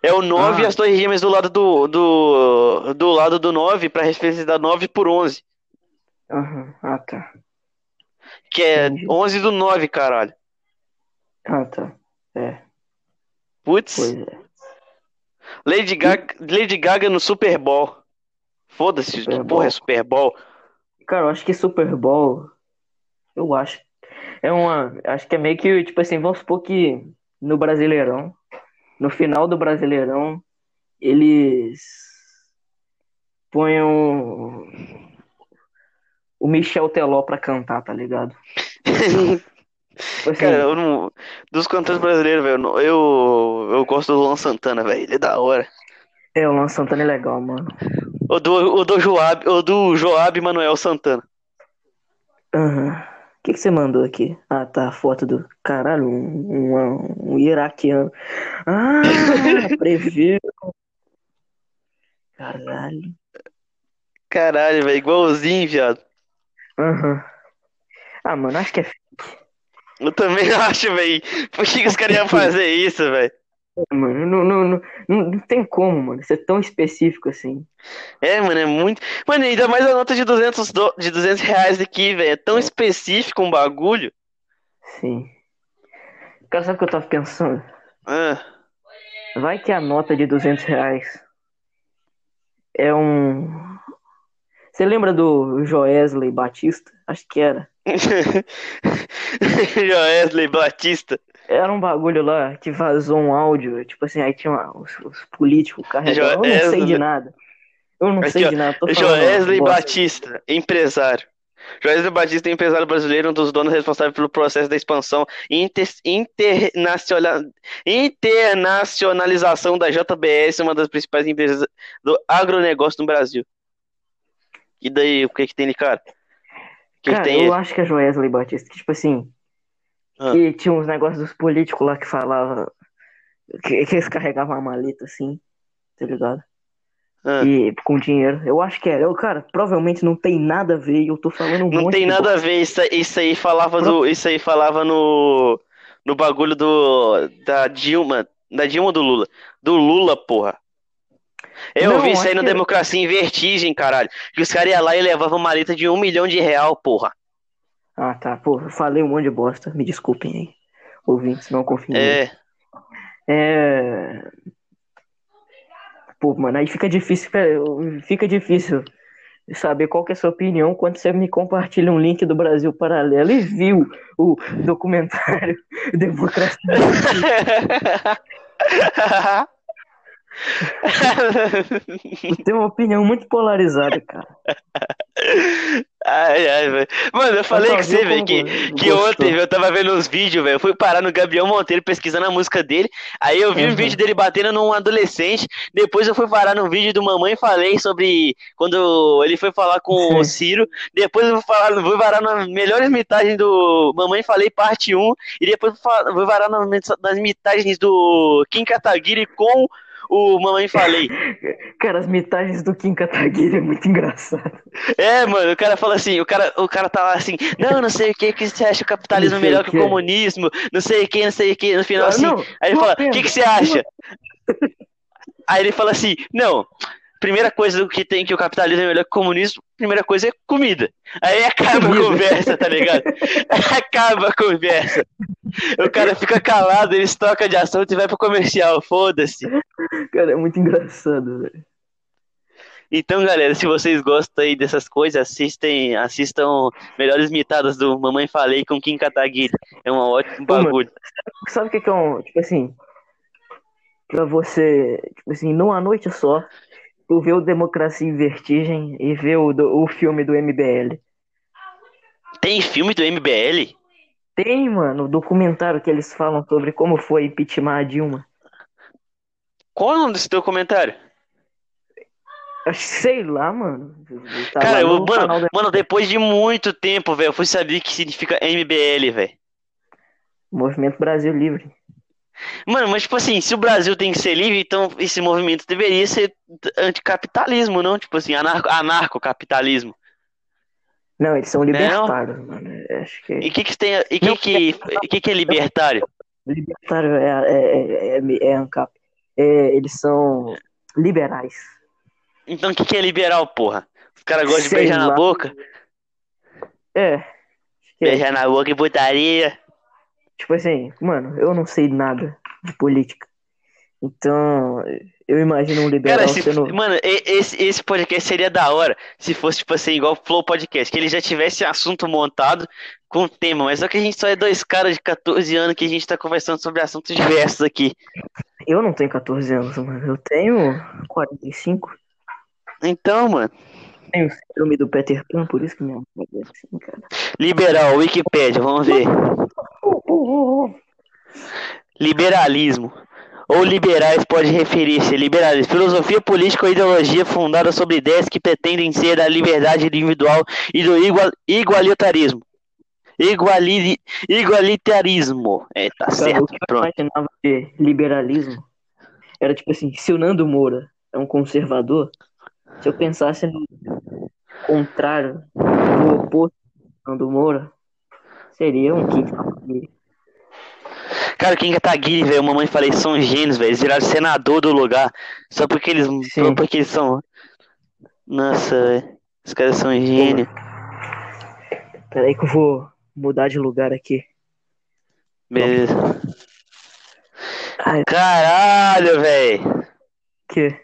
É o 9 e Ah. as torres gêmeas do lado do, do, do lado do 9 pra referência da 9 por 11. Aham. Ah, tá. Que é Entendi. 11 do 9, caralho. Ah, tá. É, Putz. é. Lady Gaga, Lady Gaga no Super Bowl. Foda-se, porra é. Super Bowl? Cara, eu acho que Super Bowl, eu acho. É uma. Acho que é meio que, tipo assim, vamos supor que no Brasileirão, no final do Brasileirão, eles ponham o Michel Teló pra cantar, tá ligado? Assim, Cara, eu não. Dos cantores brasileiros, velho, eu eu, gosto do Luan Santana, velho. Ele é da hora. é, o Luan Santana é legal, mano. O do, o do Joab, o do Joab Manuel Santana. Aham. O que que você mandou aqui? Ah, tá, a foto do. Caralho, um, um, um iraquiano. Ah, previu. Caralho. Caralho, velho, igualzinho, viado. Aham. Ah, mano, acho que é. Eu também acho, velho. Por que, que os caras iam fazer isso, velho? Mano, não, não, não, não, tem como, mano, ser tão específico assim. É, mano, é muito. Mano, ainda mais a nota de 200, do... de 200 reais aqui, velho. É tão específico um bagulho. Sim. Cara, sabe o que eu tava pensando? Ah, Vai que a nota de 200 reais é um. Você lembra do Joesley Batista? Acho que era. Joesley Batista. Era um bagulho lá que vazou um áudio, tipo assim, aí tinha uma- os, os políticos carregando. Eu não sei de nada. Eu não Aqui, sei de nada. Tô Joesley. Batista, empresário. Joesley Batista é empresário brasileiro, um dos donos responsáveis pelo processo da expansão e inter- internacional- internacionalização da JBS, uma das principais empresas do agronegócio no Brasil. E daí, o que que tem ali, cara? Que que Cara, tem eu aí? acho que é Joesley Batista, que, tipo assim, Ah. que tinha uns negócios dos políticos lá que falava que, que eles carregavam a maleta assim, tá ligado? Ah. E com dinheiro. Eu acho que era. Eu, cara, provavelmente não tem nada a ver e eu tô falando um Não tem nada a ver, isso, aí- isso aí falava do, isso aí falava no, no bagulho do, da Dilma, da Dilma ou do Lula? Do Lula, porra. Eu Não, vi isso aí no que- Democracia em Vertigem, caralho. Que os caras iam lá e levavam maleta de um milhão de real, porra. Ah, tá. Pô, eu falei um monte de bosta. Me desculpem aí. Ouvintes, não confiem. É, É. Pô, mano, aí fica difícil, fica difícil saber qual que é a sua opinião quando você me compartilha um link do Brasil Paralelo e viu o documentário Democracia. Tenho uma opinião muito polarizada, cara. Ai, ai, velho. Mano, eu falei com viu você, velho, que, que ontem velho, eu tava vendo uns vídeos, velho. Eu fui parar no Gabriel Monteiro pesquisando a música dele. Aí eu vi um Uhum. vídeo dele batendo num adolescente. Depois eu fui parar num vídeo do Mamãe Falei sobre quando ele foi falar com o Ciro. Depois eu fui, falar, fui parar nas melhores mitagens do Mamãe Falei, parte 1. E depois eu fui parar nas mitagens do Kim Kataguiri com o Mamãe Falei. Cara, as mitagens do Kim Kataguiri é muito engraçado. É, mano, o cara fala assim, o cara, o cara tá lá assim, não, não sei o que, que você acha o capitalismo melhor que o comunismo, não sei o que, não sei o que, no final Ah, assim, não, aí ele fala, o que, que você acha? Aí ele fala assim, não, primeira coisa que tem que o capitalismo é melhor que o comunismo, primeira coisa é comida. Aí acaba a conversa, tá ligado? acaba a conversa. O cara fica calado, eles trocam de assunto e vai pro comercial, foda-se. Cara, é muito engraçado, velho. Então, galera, se vocês gostam aí dessas coisas, assistem, assistam Melhores Mitadas do Mamãe Falei com Kim Kataguiri. É um ótimo Pô, bagulho. Sabe o que que é um, tipo assim, pra você, tipo assim, numa noite só, tu vê o Democracia em Vertigem e vê o, do- o filme do MBL. Tem filme do MBL? Tem, mano, o documentário que eles falam sobre como foi impeachment a Dilma. Qual é o nome desse documentário? Sei lá, mano. Tá Cara, lá eu, mano, do mano, depois de muito tempo, velho, eu fui saber o que significa MBL, velho. Movimento Brasil Livre. Mano, mas tipo assim, se o Brasil tem que ser livre, então esse movimento deveria ser anticapitalismo, não? Tipo assim, anarco, anarcocapitalismo. Não, eles são libertários, mano. Eu Acho que. E o que que tem, e que Não, que, que que é libertário? Libertário é, é, é, é, é ANCAP. É, eles são liberais. Então o que que é liberal, porra? Os caras gostam de beijar na lá. boca? É. é. Beijar na boca e putaria. Tipo assim, mano, eu não sei nada de política. Então, eu imagino um liberal Cara, se, sendo. mano, esse, esse podcast seria da hora se fosse, tipo assim, igual o Flow Podcast, que ele já tivesse assunto montado com tema, mas só que a gente só é dois caras de 14 anos que a gente tá conversando sobre assuntos diversos aqui. Eu não tenho 14 anos, mano. Eu tenho 45. Então, mano, Tenho o síndrome do Peter Pan, por isso que minha mãe é assim, cara. liberal, Wikipédia, vamos ver. Liberalismo. Ou liberais pode referir-se a liberalismo, filosofia política ou ideologia fundada sobre ideias que pretendem ser da liberdade individual e do igual, igualitarismo. Iguali, igualitarismo. É, tá Cara, o certo, que eu pronto. imaginava de liberalismo era tipo assim, se o Nando Moura é um conservador, se eu pensasse no contrário, no oposto do Moura, seria um Kim Kataguiri. Cara, quem que tá Guiri, velho? Mamãe falei, são gênios, velho. Eles viraram senador do lugar. Só porque eles. Só Sim. porque eles são. Nossa, velho. Os caras são gênios. Peraí que eu vou mudar de lugar aqui. Beleza. Ai, Caralho, velho. que?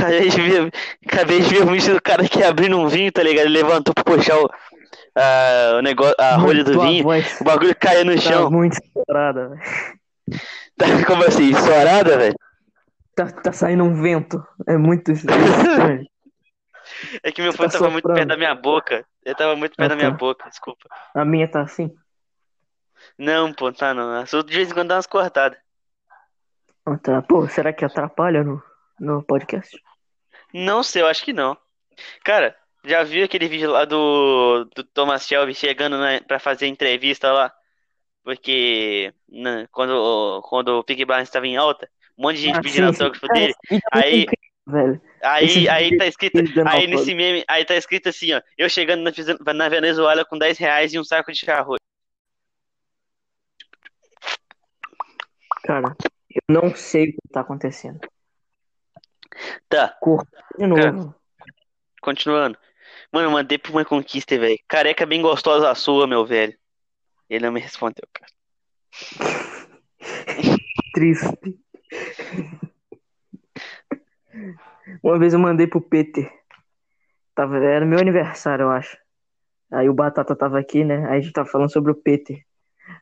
Acabei de ver, acabei de ver o vídeo do cara aqui abrindo um vinho, tá ligado? Ele levantou pra puxar o, a, o negócio, a rolha do vinho. voz O bagulho caiu no tá chão. muito estourada, velho. Tá, como assim? Estourada, velho? Tá, tá saindo um vento. É muito estranho. É que meu Você fone tá tava muito perto da minha boca. Ele tava muito perto Ah, da minha tá. boca, desculpa. A minha tá assim. Não, pô, tá não. De vez em quando dá umas cortadas. Ah, tá. Pô, será que atrapalha no, no podcast? Não sei, eu acho que não. Cara, já viu aquele vídeo lá do, do Thomas Shelby chegando né, pra fazer entrevista lá? Porque né, quando, quando o Peaky Blinders estava em alta, um monte de gente Ah, pedindo autógrafo Cara, dele. é Aí- velho. Aí, aí tá escrito, aí nesse meme, aí tá escrito assim, ó, eu chegando na, na Venezuela com 10 reais e um saco de arroz. Cara, eu não sei o que tá acontecendo. Tá, De novo. continuando. Mano, eu mandei pra uma conquista, velho. Careca bem gostosa a sua, meu velho. Ele não me respondeu, cara. Triste. Uma vez eu mandei pro Peter. Tava, era meu aniversário, eu acho. Aí o Batata tava aqui, né? Aí a gente tava falando sobre o Peter.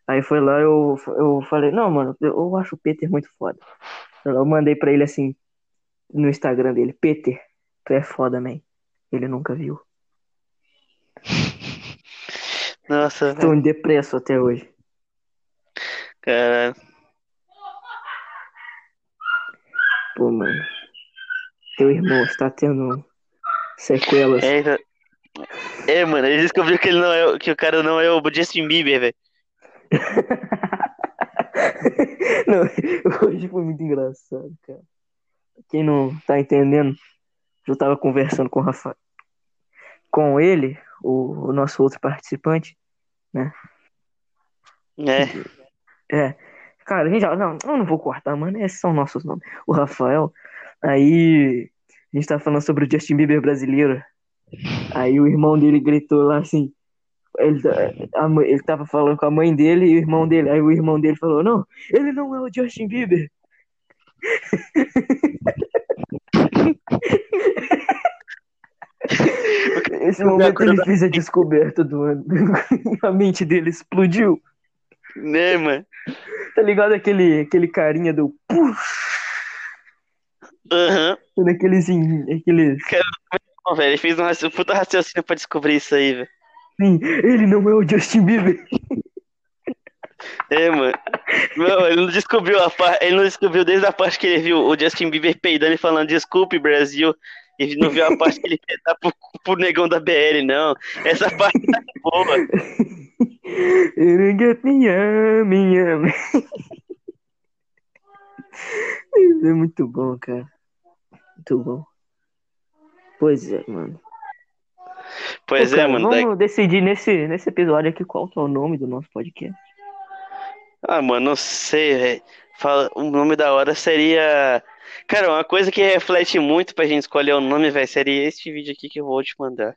Aí foi lá, eu, eu falei, não, mano, eu acho o Peter muito foda. Eu mandei pra ele assim, no Instagram dele, Peter, tu é foda, man. Ele nunca viu. Nossa, em depresso até hoje. cara. Pô, mano. Teu irmão está tendo sequelas. É, tá- é, mano, ele descobriu que ele não é, que o cara não é o Justin Bieber, velho. Não, hoje foi muito engraçado, cara. Quem não tá entendendo, eu tava conversando com o Rafa, com ele, o, o nosso outro participante. É. É, cara, a gente já, não, eu não vou cortar, mano, esses são nossos nomes. O Rafael, aí a gente tava falando sobre o Justin Bieber brasileiro. Aí o irmão dele gritou lá assim, ele, a mãe- ele tava falando com a mãe dele e o irmão dele. Aí o irmão dele falou: Não, ele não é o Justin Bieber. Esse momento ele fez a descoberta do ano. A mente dele explodiu. Né, mano? Tá ligado aquele, aquele carinha do puff, Aham. naquele assim, aquele Não, velho, ele fez um raci- puta raciocínio pra descobrir isso aí, velho. assim, ele não é o Justin Bieber. É, mano. Não, ele não descobriu a parte. Ele não descobriu desde a parte que ele viu o Justin Bieber peidando e falando desculpe, Brasil. Ele não viu a parte que ele tá pro, pro negão da BL, não. Essa parte tá boa. Me yummy, yummy. É muito bom, cara. Muito bom. Pois é, mano. Pois Pô, é, cara, mano. Vamos daí- decidir nesse, nesse episódio aqui qual que é o nome do nosso podcast. Ah, mano, não sei, velho. Fala... O nome da hora seria. Cara, uma coisa que reflete muito pra gente escolher o nome, velho, seria este vídeo aqui que eu vou te mandar.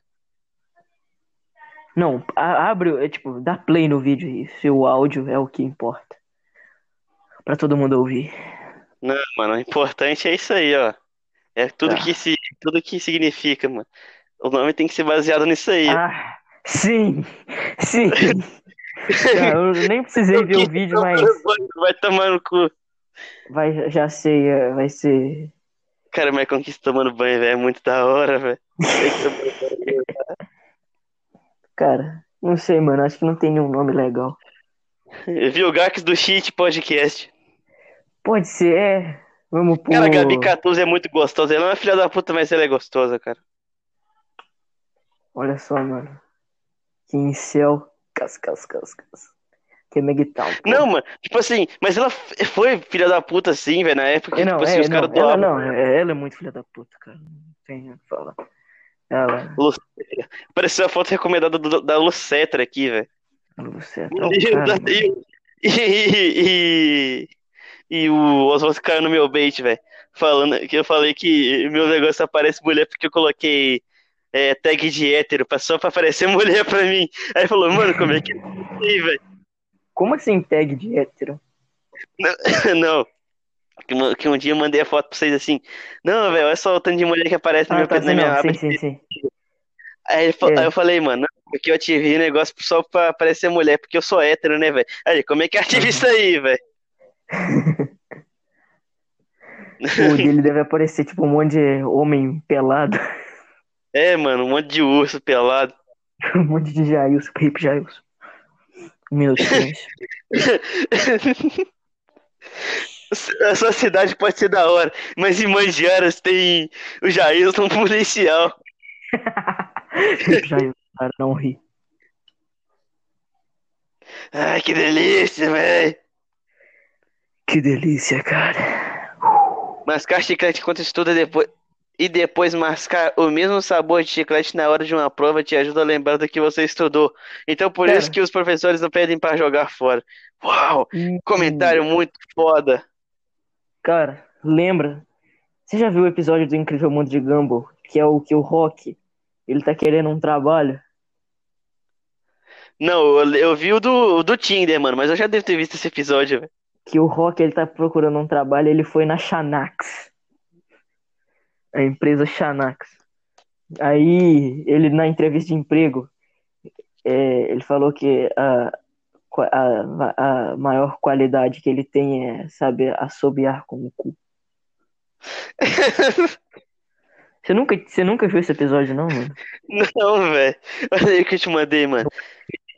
Não, abre, é, tipo, dá play no vídeo aí, se o áudio é o que importa. Pra todo mundo ouvir. Não, mano, o importante é isso aí, ó. É tudo Tá. que se... tudo que significa, mano. O nome tem que ser baseado nisso aí. Ah, sim, sim. Cara, eu nem precisei ver o vídeo, mas Vai tomar no cu. vai, já sei, é, vai ser. Cara, mas conquista tomando banho, velho, é muito da hora, velho. Cara, não sei, mano, acho que não tem nenhum nome legal. Viu Gax do Cheat Podcast. Pode ser, é. Vamos pôr. Cara, a Gabi Catuz é muito gostosa. Ela é uma filha da puta, mas ela é gostosa, cara. Olha só, mano. Que incel. Cas, cas, cas, cas. Que é pô. Não, mano, tipo assim, mas ela foi filha da puta, assim, velho, na época que, É, não, tipo assim, é, os caras não, ela doavam. não, é- ela é muito filha da puta, cara. Não tem o que falar. Ela, Apareceu a foto recomendada do- da Lucetra aqui, velho. você é E, cara, e, e, e o Oswaldo caiu no meu bait, velho. Falando que eu falei que meu negócio aparece mulher porque eu coloquei é, tag de hétero só pra aparecer mulher pra mim. Aí falou, mano, como é que é isso aí, velho? Como assim tag de hétero? Não. Que, um- que um dia eu mandei a foto pra vocês assim. Não, velho, olha só o tanto de mulher que aparece no Ah, meu, tá, na minha não, aba. sim, sim, sim. Aí, ele É. aí eu falei, mano, não, porque eu ativei o negócio só pra aparecer mulher, porque eu sou hétero, né, velho? Aí, como é que ativa isso aí, velho? O dele deve aparecer tipo um monte de homem pelado. É, mano, um monte de urso pelado. Um monte de Jailson, hip Jailson. Um minuto de silêncio. A sua cidade pode ser da hora, mas em Mandiaras tem o Jailson policial. Jailson, cara, não ri. Ai, que delícia, velho. Que delícia, cara. Mascar chiclete enquanto estuda depois. E depois mascar o mesmo sabor de chiclete na hora de uma prova te ajuda a lembrar do que você estudou. Então por isso que os professores não pedem pra jogar fora. Uau! Hum, Comentário muito foda. Cara, lembra? Você já viu o episódio do Incrível Mundo de Gumball? Que é o que o Rock, ele tá querendo um trabalho? Não, eu, eu vi o do, do Tinder, mano, mas eu já devo ter visto esse episódio, velho. Que o Rock, ele tá procurando um trabalho, ele foi na Xanax. A empresa Xanax. Aí, ele na entrevista de emprego, é, ele falou que a, a, a maior qualidade que ele tem é saber assobiar com o cu. Você nunca, você nunca viu esse episódio, não, mano? Não, velho. Olha aí que eu te mandei, mano.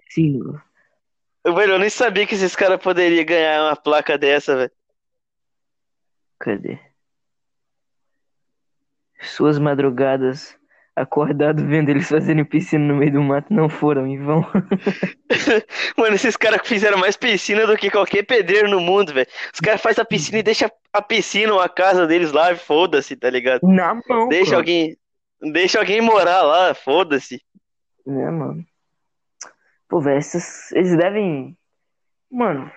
Sim, mano. Velho, eu nem sabia que esses caras poderiam ganhar uma placa dessa, velho. Cadê? Suas madrugadas acordado vendo eles fazendo piscina no meio do mato não foram em vão. Mano, esses caras fizeram mais piscina do que qualquer pedreiro no mundo, velho. Os caras fazem a piscina e deixam a piscina ou a casa deles lá e foda-se, tá ligado? Na mão, Deixa cara. alguém. Deixa alguém morar lá, foda-se. Né, mano? Pô, velho, esses, eles devem. Mano,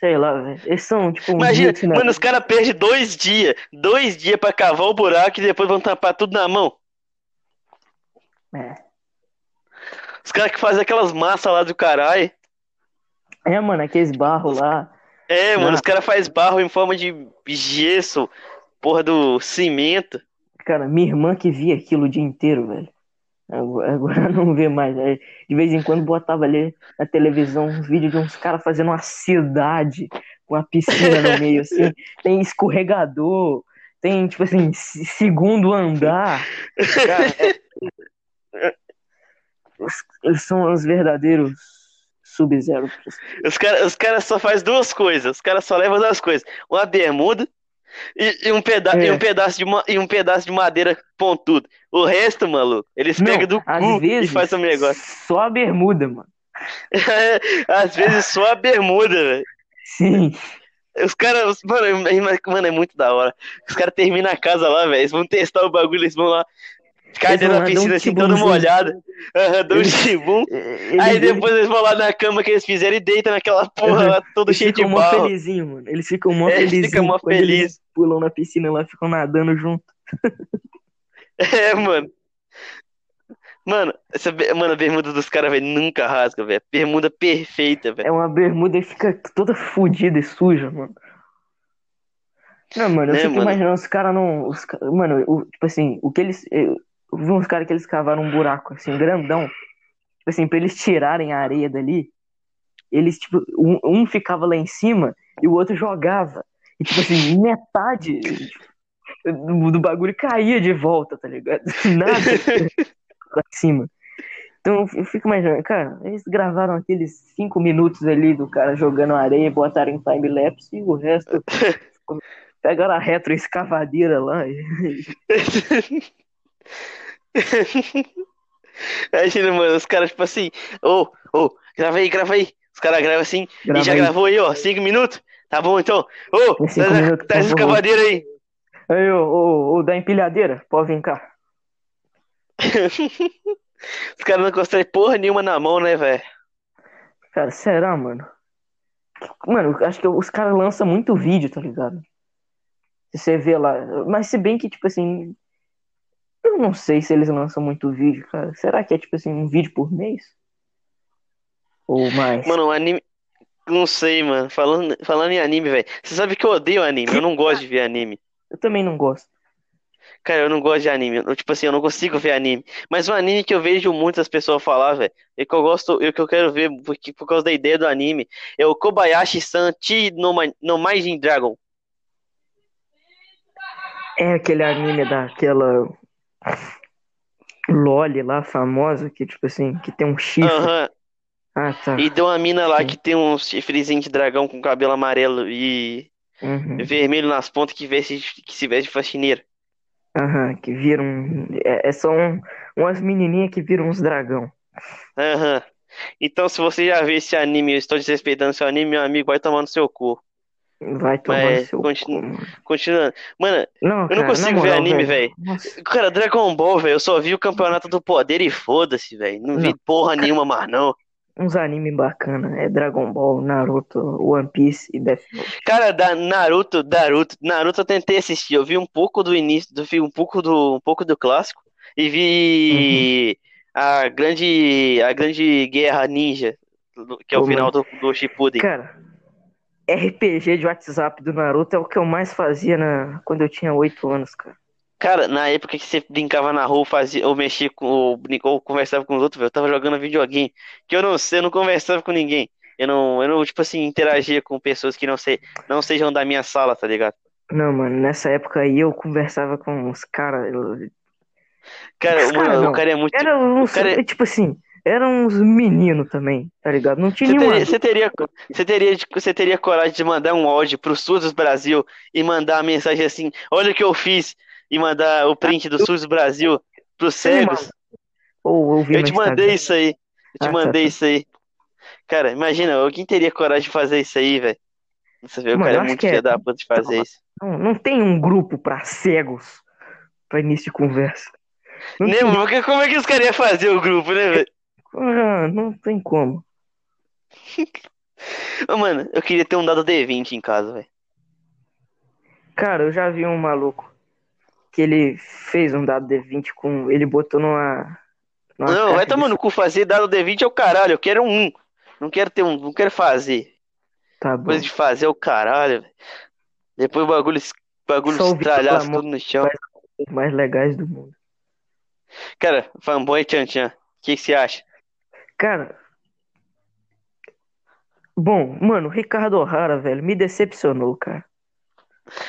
sei lá, velho. Eles são, tipo, um Imagina, dia, né? mano, os caras perdem dois dias. Dois dias pra cavar o buraco e depois vão tampar tudo na mão. É. Os caras que fazem aquelas massas lá do caralho. é, mano, aqueles barros lá. É, mano, Ah. os caras fazem barro em forma de gesso, porra do cimento. Cara, minha irmã que via aquilo o dia inteiro, velho. Agora, agora não vê mais. Aí, de vez em quando botava ali na televisão uns vídeos de uns caras fazendo uma cidade com a piscina no meio, assim. Tem escorregador, tem, tipo assim, se- segundo andar. Cara, é- Eles são os verdadeiros Sub-Zero. Os caras os cara só faz duas coisas. Os caras só levam duas coisas. Uma bermuda e, e um, peda É. e, um pedaço de e um pedaço de madeira pontudo. O resto, maluco, eles Não, pegam do cu vezes, e fazem o negócio. Só a bermuda, mano. Às vezes só a bermuda, velho. Sim. Os caras, mano, é- mano, é muito da hora. Os caras terminam a casa lá, velho. Eles vão testar o bagulho, eles vão lá. Cai Eles dentro da piscina um assim, todo molhado. Dá um Eles- chibum. Eles- Aí eles- depois eles vão lá na cama que eles fizeram e deitam naquela porra lá, todo eles cheio de ficam mó barro. felizinho, mano. Eles ficam mó É, eles felizinho. ficam mó quando feliz. Pulam na piscina lá, ficam nadando junto. É, mano. Mano, essa, mano, a bermuda dos caras, velho, nunca rasga, velho. Bermuda perfeita, velho. É uma bermuda e fica toda fodida e suja, mano. Não, mano, eu Né, fico mano? imaginando os caras não. Os, mano, o- tipo assim, o que eles. Eu eu vi uns caras que eles cavaram um buraco, assim, grandão. Tipo assim, pra eles tirarem a areia dali. Eles, tipo, um, um ficava lá em cima e o outro jogava. E, tipo assim, metade do, do bagulho caía de volta, tá ligado? Nada lá em cima. Então eu fico imaginando, cara, eles gravaram aqueles cinco minutos ali do cara jogando areia, botaram em time-lapse e o resto pegaram a retroescavadeira lá. e- Imagina, mano, os caras, tipo assim, ô, ô, grava aí, grava aí. Os caras gravam assim, Grava e já aí. gravou aí, ó, cinco minutos? Tá bom, então. Ô, cinco traz, minutos, traz a por favor. escavadeira aí. Aí, ô, ô, ô, da empilhadeira, pode vir cá. Os caras não constroem porra nenhuma na mão, né, velho? Cara, será, mano? Mano, acho que os caras lançam muito vídeo, tá ligado? Se você vê lá. Mas se bem que, tipo assim. Eu não sei se eles lançam muito vídeo, cara. Será que é, tipo assim, um vídeo por mês? Ou mais? Mano, o anime. Não sei, mano. Falando, falando em anime, velho. Você sabe que eu odeio anime. Eu não gosto de ver anime. Eu também não gosto. Cara, eu não gosto de anime. Eu, tipo assim, eu não consigo ver anime. Mas um anime que eu vejo muitas pessoas falar, velho, e que eu gosto, e que eu quero ver porque, por causa da ideia do anime, é o Kobayashi-san Chi no, no Maijin Dragon. É aquele anime daquela Loli lá, famosa, que tipo assim, que tem um chifre. Aham. Ah, tá. E tem uma mina lá Sim. que tem um chifrezinho de dragão com cabelo amarelo e Uhum. vermelho nas pontas que veste, que se veste de faxineira. Aham, que viram. É, é só um, umas menininhas que viram uns dragão. Aham. Então, se você já viu esse anime, eu estou desrespeitando seu anime, meu amigo, vai tomar no seu cu. Vai tomar Mas, no seu continua- cu. Continuando. Mano, Não, Eu não cara, na consigo ver moral, anime, velho. Cara, Dragon Ball, velho, eu só vi o Campeonato do Poder e foda-se, velho. Não vi Não. porra nenhuma mais, não. Uns anime bacana. É Dragon Ball, Naruto, One Piece e Death Note. Cara, da Naruto, Naruto, Naruto eu tentei assistir. Eu vi um pouco do início, do vi um pouco do, um pouco do clássico e vi a grande, a grande guerra ninja, que é o Ô, final do, do Shippuden. Cara, RPG de WhatsApp do Naruto é o que eu mais fazia na... quando eu tinha 8 anos, cara. Cara, na época que você brincava na rua, fazia, ou mexia com, ou, brincou, ou conversava com os outros, velho, eu tava jogando videogame, que eu não sei, eu não conversava com ninguém. Eu não, eu não, tipo assim, interagia com pessoas que não sei, não sejam da minha sala, tá ligado? Não, mano, nessa época aí eu conversava com os caras. eu- Cara, Os mano, cara o não. cara é muito. Era uns, cara- tipo assim, eram uns meninos também, tá ligado? Não tinha teria, você teria, você teria, você teria coragem de mandar um áudio pro SUS Brasil e mandar a mensagem assim: olha o que eu fiz, e mandar o print do SUS Brasil pros cegos? Eu te mandei isso aí. Eu te Ah, tá, mandei tá. isso aí. Cara, imagina, alguém teria coragem de fazer isso aí, velho? Você vê, o cara é muito é- filho da puta de fazer Não, isso. Não, não tem um grupo pra cegos pra início de conversa. Não Né, tem, Como é que os caras iam fazer o grupo, né, velho? Ah, não tem como. Ô, Mano, eu queria ter um dado D20 em casa, velho. Cara, eu já vi um maluco que ele fez um dado D20 com. Ele botou numa. numa Não, vai de tomar no cu fazer dado D20 é o caralho. Eu quero um. Não quero ter um, não quero fazer. Tá bom. Coisa de fazer é o caralho. Depois o bagulho, bagulho Só estralhaço tudo no chão. Os mais legais do mundo. Cara, fanboy Tchan Tchan, o que que você acha? Cara. Bom, mano, o Ricardo O'Hara, velho, me decepcionou, cara.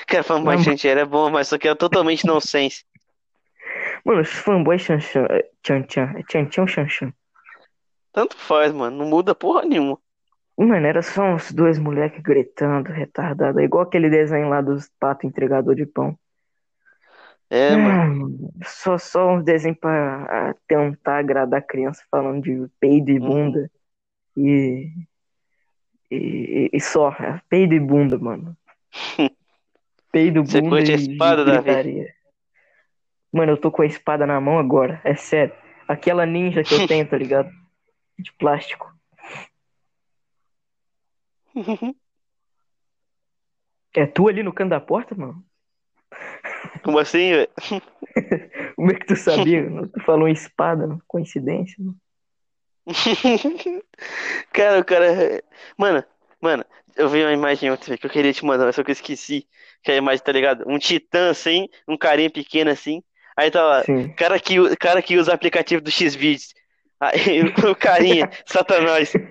Cara, fanboy Não. Tchan era bom, mas só que é totalmente nonsense. Mano, os fanboys Chan Chan. é, Chan Chan. É Chan Chan ou Chan? Tanto faz, mano. Não muda porra nenhuma. Mano, era só uns dois moleques gritando, retardado. Igual aquele desenho lá dos pato entregador de pão. É, mano. Ah, só, só uns desenhos pra tentar agradar a criança falando de peido e Uhum. bunda. E, e, e só, é, peido e bunda, mano. Peido, Você bunda curte a espada, Davi? Mano, eu tô com a espada na mão agora, é sério. Aquela ninja que eu tenho, tá ligado? De plástico. É tu ali no canto da porta, mano? Como assim, velho? Como é que tu sabia? Tu falou em espada, mano. coincidência, mano. Cara, o cara. Mano, mano, eu vi uma imagem ontem que eu queria te mandar, mas só que eu esqueci. Que é a imagem, tá ligado? Um titã assim, um carinha pequeno assim. Aí tá lá, Sim. cara que, cara que usa aplicativo do Xvideos. Aí o carinha, Satanás.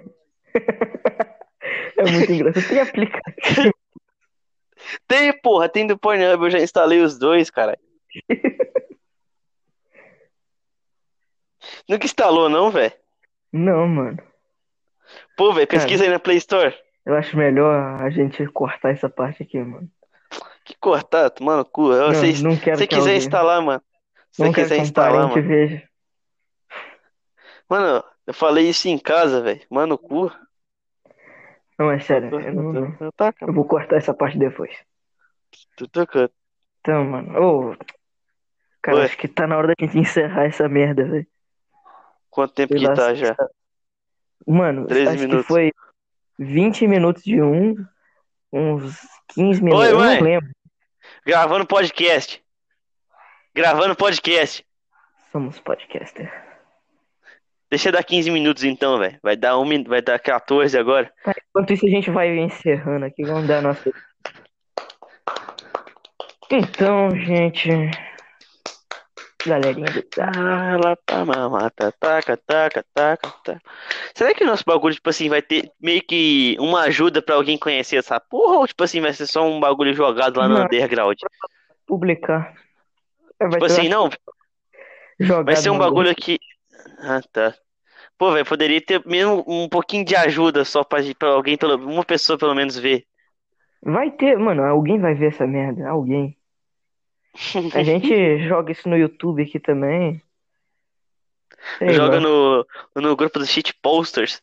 É muito engraçado. Tem aplicativo. Tem, porra, tem do Pornhub, eu já instalei os dois, cara. Nunca instalou, não, velho? Não, mano. Pô, velho, pesquisa aí na Play Store. Eu acho melhor a gente cortar essa parte aqui, mano. Que cortar, mano, cu. Não, Se não quero você que quiser alguém- instalar, mano. Se Não quiser instalar, mano. veja. Mano, eu falei isso em casa, velho. Mano, cu. Não, é sério. Eu, não- tá, eu vou cortar essa parte depois. tá. Então, mano. Ô, cara, Oi. acho que tá na hora da gente encerrar essa merda, velho. Quanto tempo Sei que lá, tá se já? Mano, 13 acho minutos. que foi 20 minutos de um, uns 15 minutos. Oi, eu mãe. não lembro. Gravando podcast. Gravando podcast. Somos podcaster. Deixa dar 15 minutos então, velho. Vai dar um, vai dar 14 agora. Tá, enquanto isso, a gente vai encerrando aqui. Vamos dar a nossa. Então, gente. Galerinha do tá. Ah, pra mamata, taca, taca, taca, taca. Será que o nosso bagulho, tipo assim, vai ter meio que uma ajuda pra alguém conhecer essa porra? Ou, tipo assim, vai ser só um bagulho jogado lá no Não. underground? publicar. Vai Tipo assim, não, jogado vai ser um bagulho que. Ah, tá. Pô, velho, poderia ter mesmo um pouquinho de ajuda só pra, pra alguém, pelo, uma pessoa pelo menos ver. Vai ter, mano, alguém vai ver essa merda, alguém. A gente joga isso no YouTube aqui também. Sei Joga no, no grupo dos shit posters.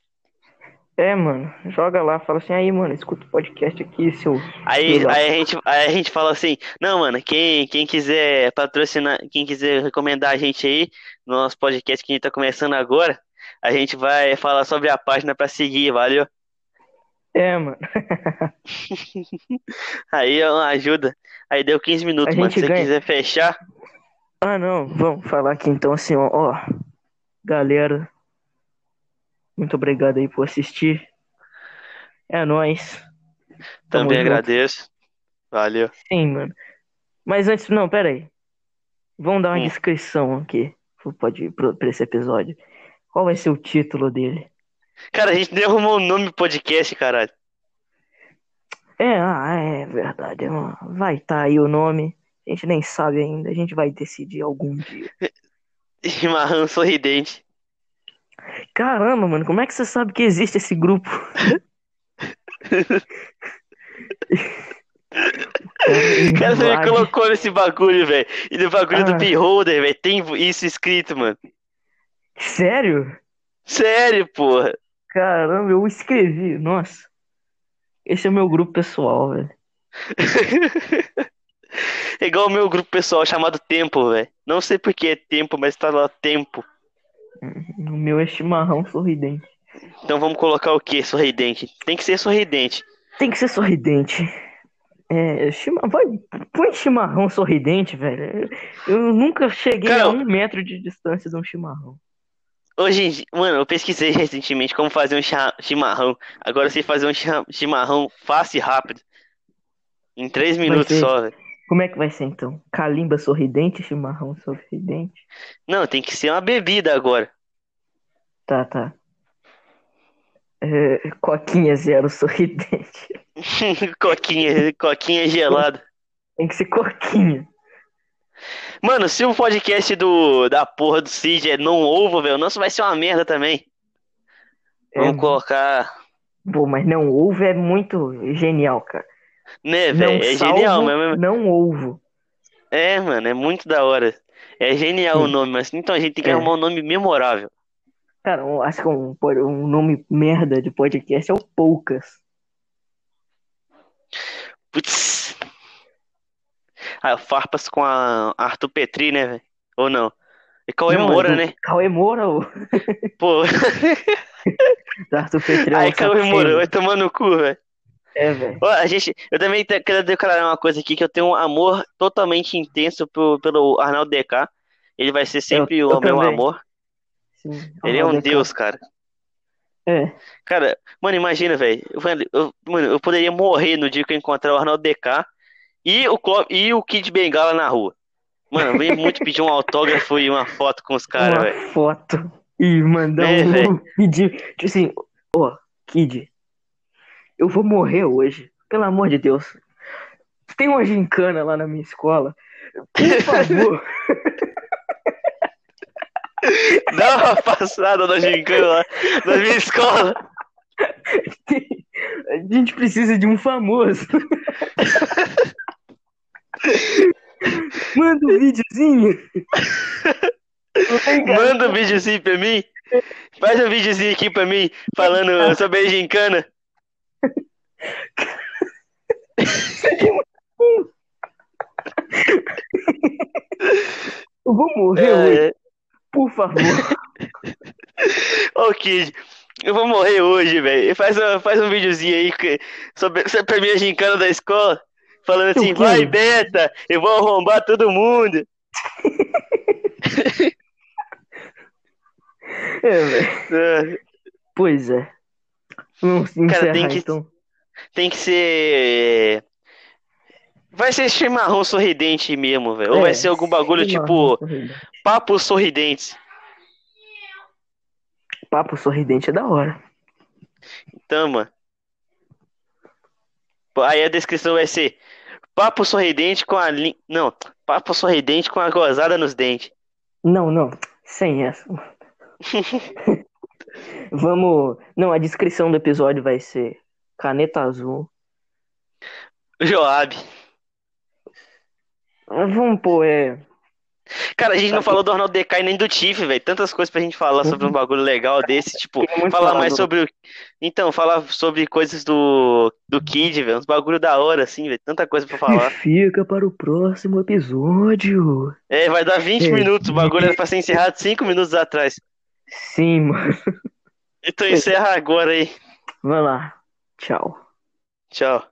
É, mano, joga lá, fala assim, aí, mano, escuta o podcast aqui, seu. Aí, aí, a gente, aí a gente fala assim, não, mano, quem, quem quiser patrocinar, quem quiser recomendar a gente aí no nosso podcast que a gente tá começando agora, a gente vai falar sobre a página pra seguir, valeu? É, mano. Aí é uma ajuda. Aí deu 15 minutos, A mano. gente Se você ganha. quiser fechar, Ah, não, vamos falar aqui então assim, ó, ó. Galera, muito obrigado aí por assistir. É nóis. Tamo também junto. agradeço. Valeu. Sim, mano. Mas antes, não, pera aí. Vamos dar uma Hum. descrição aqui pode, pra esse episódio. Qual vai ser o título dele? Cara, a gente nem arrumou o nome do podcast, caralho. É, ah, é verdade. ó. Vai tá aí o nome. A gente nem sabe ainda. A gente vai decidir algum dia. Chimarrão sorridente. Caramba, mano, como é que você sabe que existe esse grupo? Cara, você me colocou nesse bagulho, velho. E no bagulho do Ah. Beholder, velho, tem isso escrito, mano. Sério? Sério, porra. Caramba, eu escrevi. Nossa. Esse é o meu grupo pessoal, velho. É igual o meu grupo pessoal chamado Tempo, velho. Não sei por que é Tempo, mas tá lá Tempo. O meu é chimarrão sorridente. Então vamos colocar o quê? Sorridente. Tem que ser sorridente. Tem que ser sorridente. É, chima... vai, põe chimarrão sorridente, velho. Eu nunca cheguei Cara, a um metro de distância de um chimarrão. Hoje, em di- mano, eu pesquisei recentemente como fazer um cha- chimarrão. Agora eu sei fazer um cha- chimarrão fácil e rápido. Em três minutos ser- só, velho. Como é que vai ser então? Calimba sorridente, chimarrão sorridente? Não, tem que ser uma bebida agora. Tá, tá. É, coquinha zero sorridente. coquinha, coquinha gelada. Tem que ser coquinha. Mano, se o podcast do, da porra do Cid é não ovo, velho, o nosso vai ser uma merda também. É, Vamos colocar. Pô, mas não ovo é muito genial, cara. Né, velho? É salvo, genial mesmo. não ovo. É, mano, é muito da hora. É genial o Sim. nome, mas então a gente tem que É. arrumar um nome memorável. Cara, eu acho que um, um nome merda de podcast é o Poucas. Putz. Ah, farpas com a Arthur Petri, né, velho? Ou não? E Cauê Não, é Moura, do né? Cauê Moura, ô. Pô. Arthur Petri é Aí, Cauê Moura, vai tomar no cu, velho. É, velho. A gente, eu também quero declarar uma coisa aqui, que eu tenho um amor totalmente intenso pro, pelo Arnaldo DK. Ele vai ser sempre Eu- o eu meu também. amor. Sim, Ele é um Arnaldo deus, cara. É. Cara, mano, imagina, velho. Eu- eu- Mano, eu poderia morrer no dia que eu encontrar o Arnaldo DK e o, e o Kid Bengala na rua. Mano, venho muito pedir um autógrafo e uma foto com os caras, uma velho. foto e mandar É, um pedir. Tipo assim, ó, Kid, eu vou morrer hoje. Pelo amor de Deus. Tem uma gincana lá na minha escola. Por favor. Dá uma passada na gincana lá na minha escola. A gente precisa de um famoso. Manda um videozinho. Manda um videozinho pra mim. Faz um videozinho aqui pra mim, falando sobre a gincana. Eu vou morrer hoje, É, por favor. Ô, Kid, eu vou morrer hoje, velho. Faz, um- faz um videozinho aí sobre, sobre pra mim a gincana da escola. Falando assim, vai, Beta, eu vou arrombar todo mundo. É, velho. É, Pois é. Vamos encerrar, tem que- então. tem que ser. Vai ser chimarrão sorridente mesmo, velho. Ou É, vai ser algum bagulho tipo papo sorridentes. Papo sorridente é da hora. Então, mano. Aí a descrição vai ser papo sorridente com a lin... Não, papo sorridente com a gozada nos dentes. Não, não. Sem essa. Vamos. Não, a descrição do episódio vai ser caneta azul. Joab. Vamos pôr, é. Cara, a gente não falou do Arnaldo e nem do Tiff, velho. Tantas coisas pra gente falar sobre um bagulho legal desse, tipo, falar mais sobre o. Então, falar sobre coisas do, do Kid, velho. Uns bagulho da hora, assim, velho. Tanta coisa pra falar. Fica para o próximo episódio. É, vai dar 20 É. minutos. O bagulho era pra ser encerrado 5 minutos atrás. Sim, mano. Então encerra agora aí. Vai lá. Tchau. Tchau.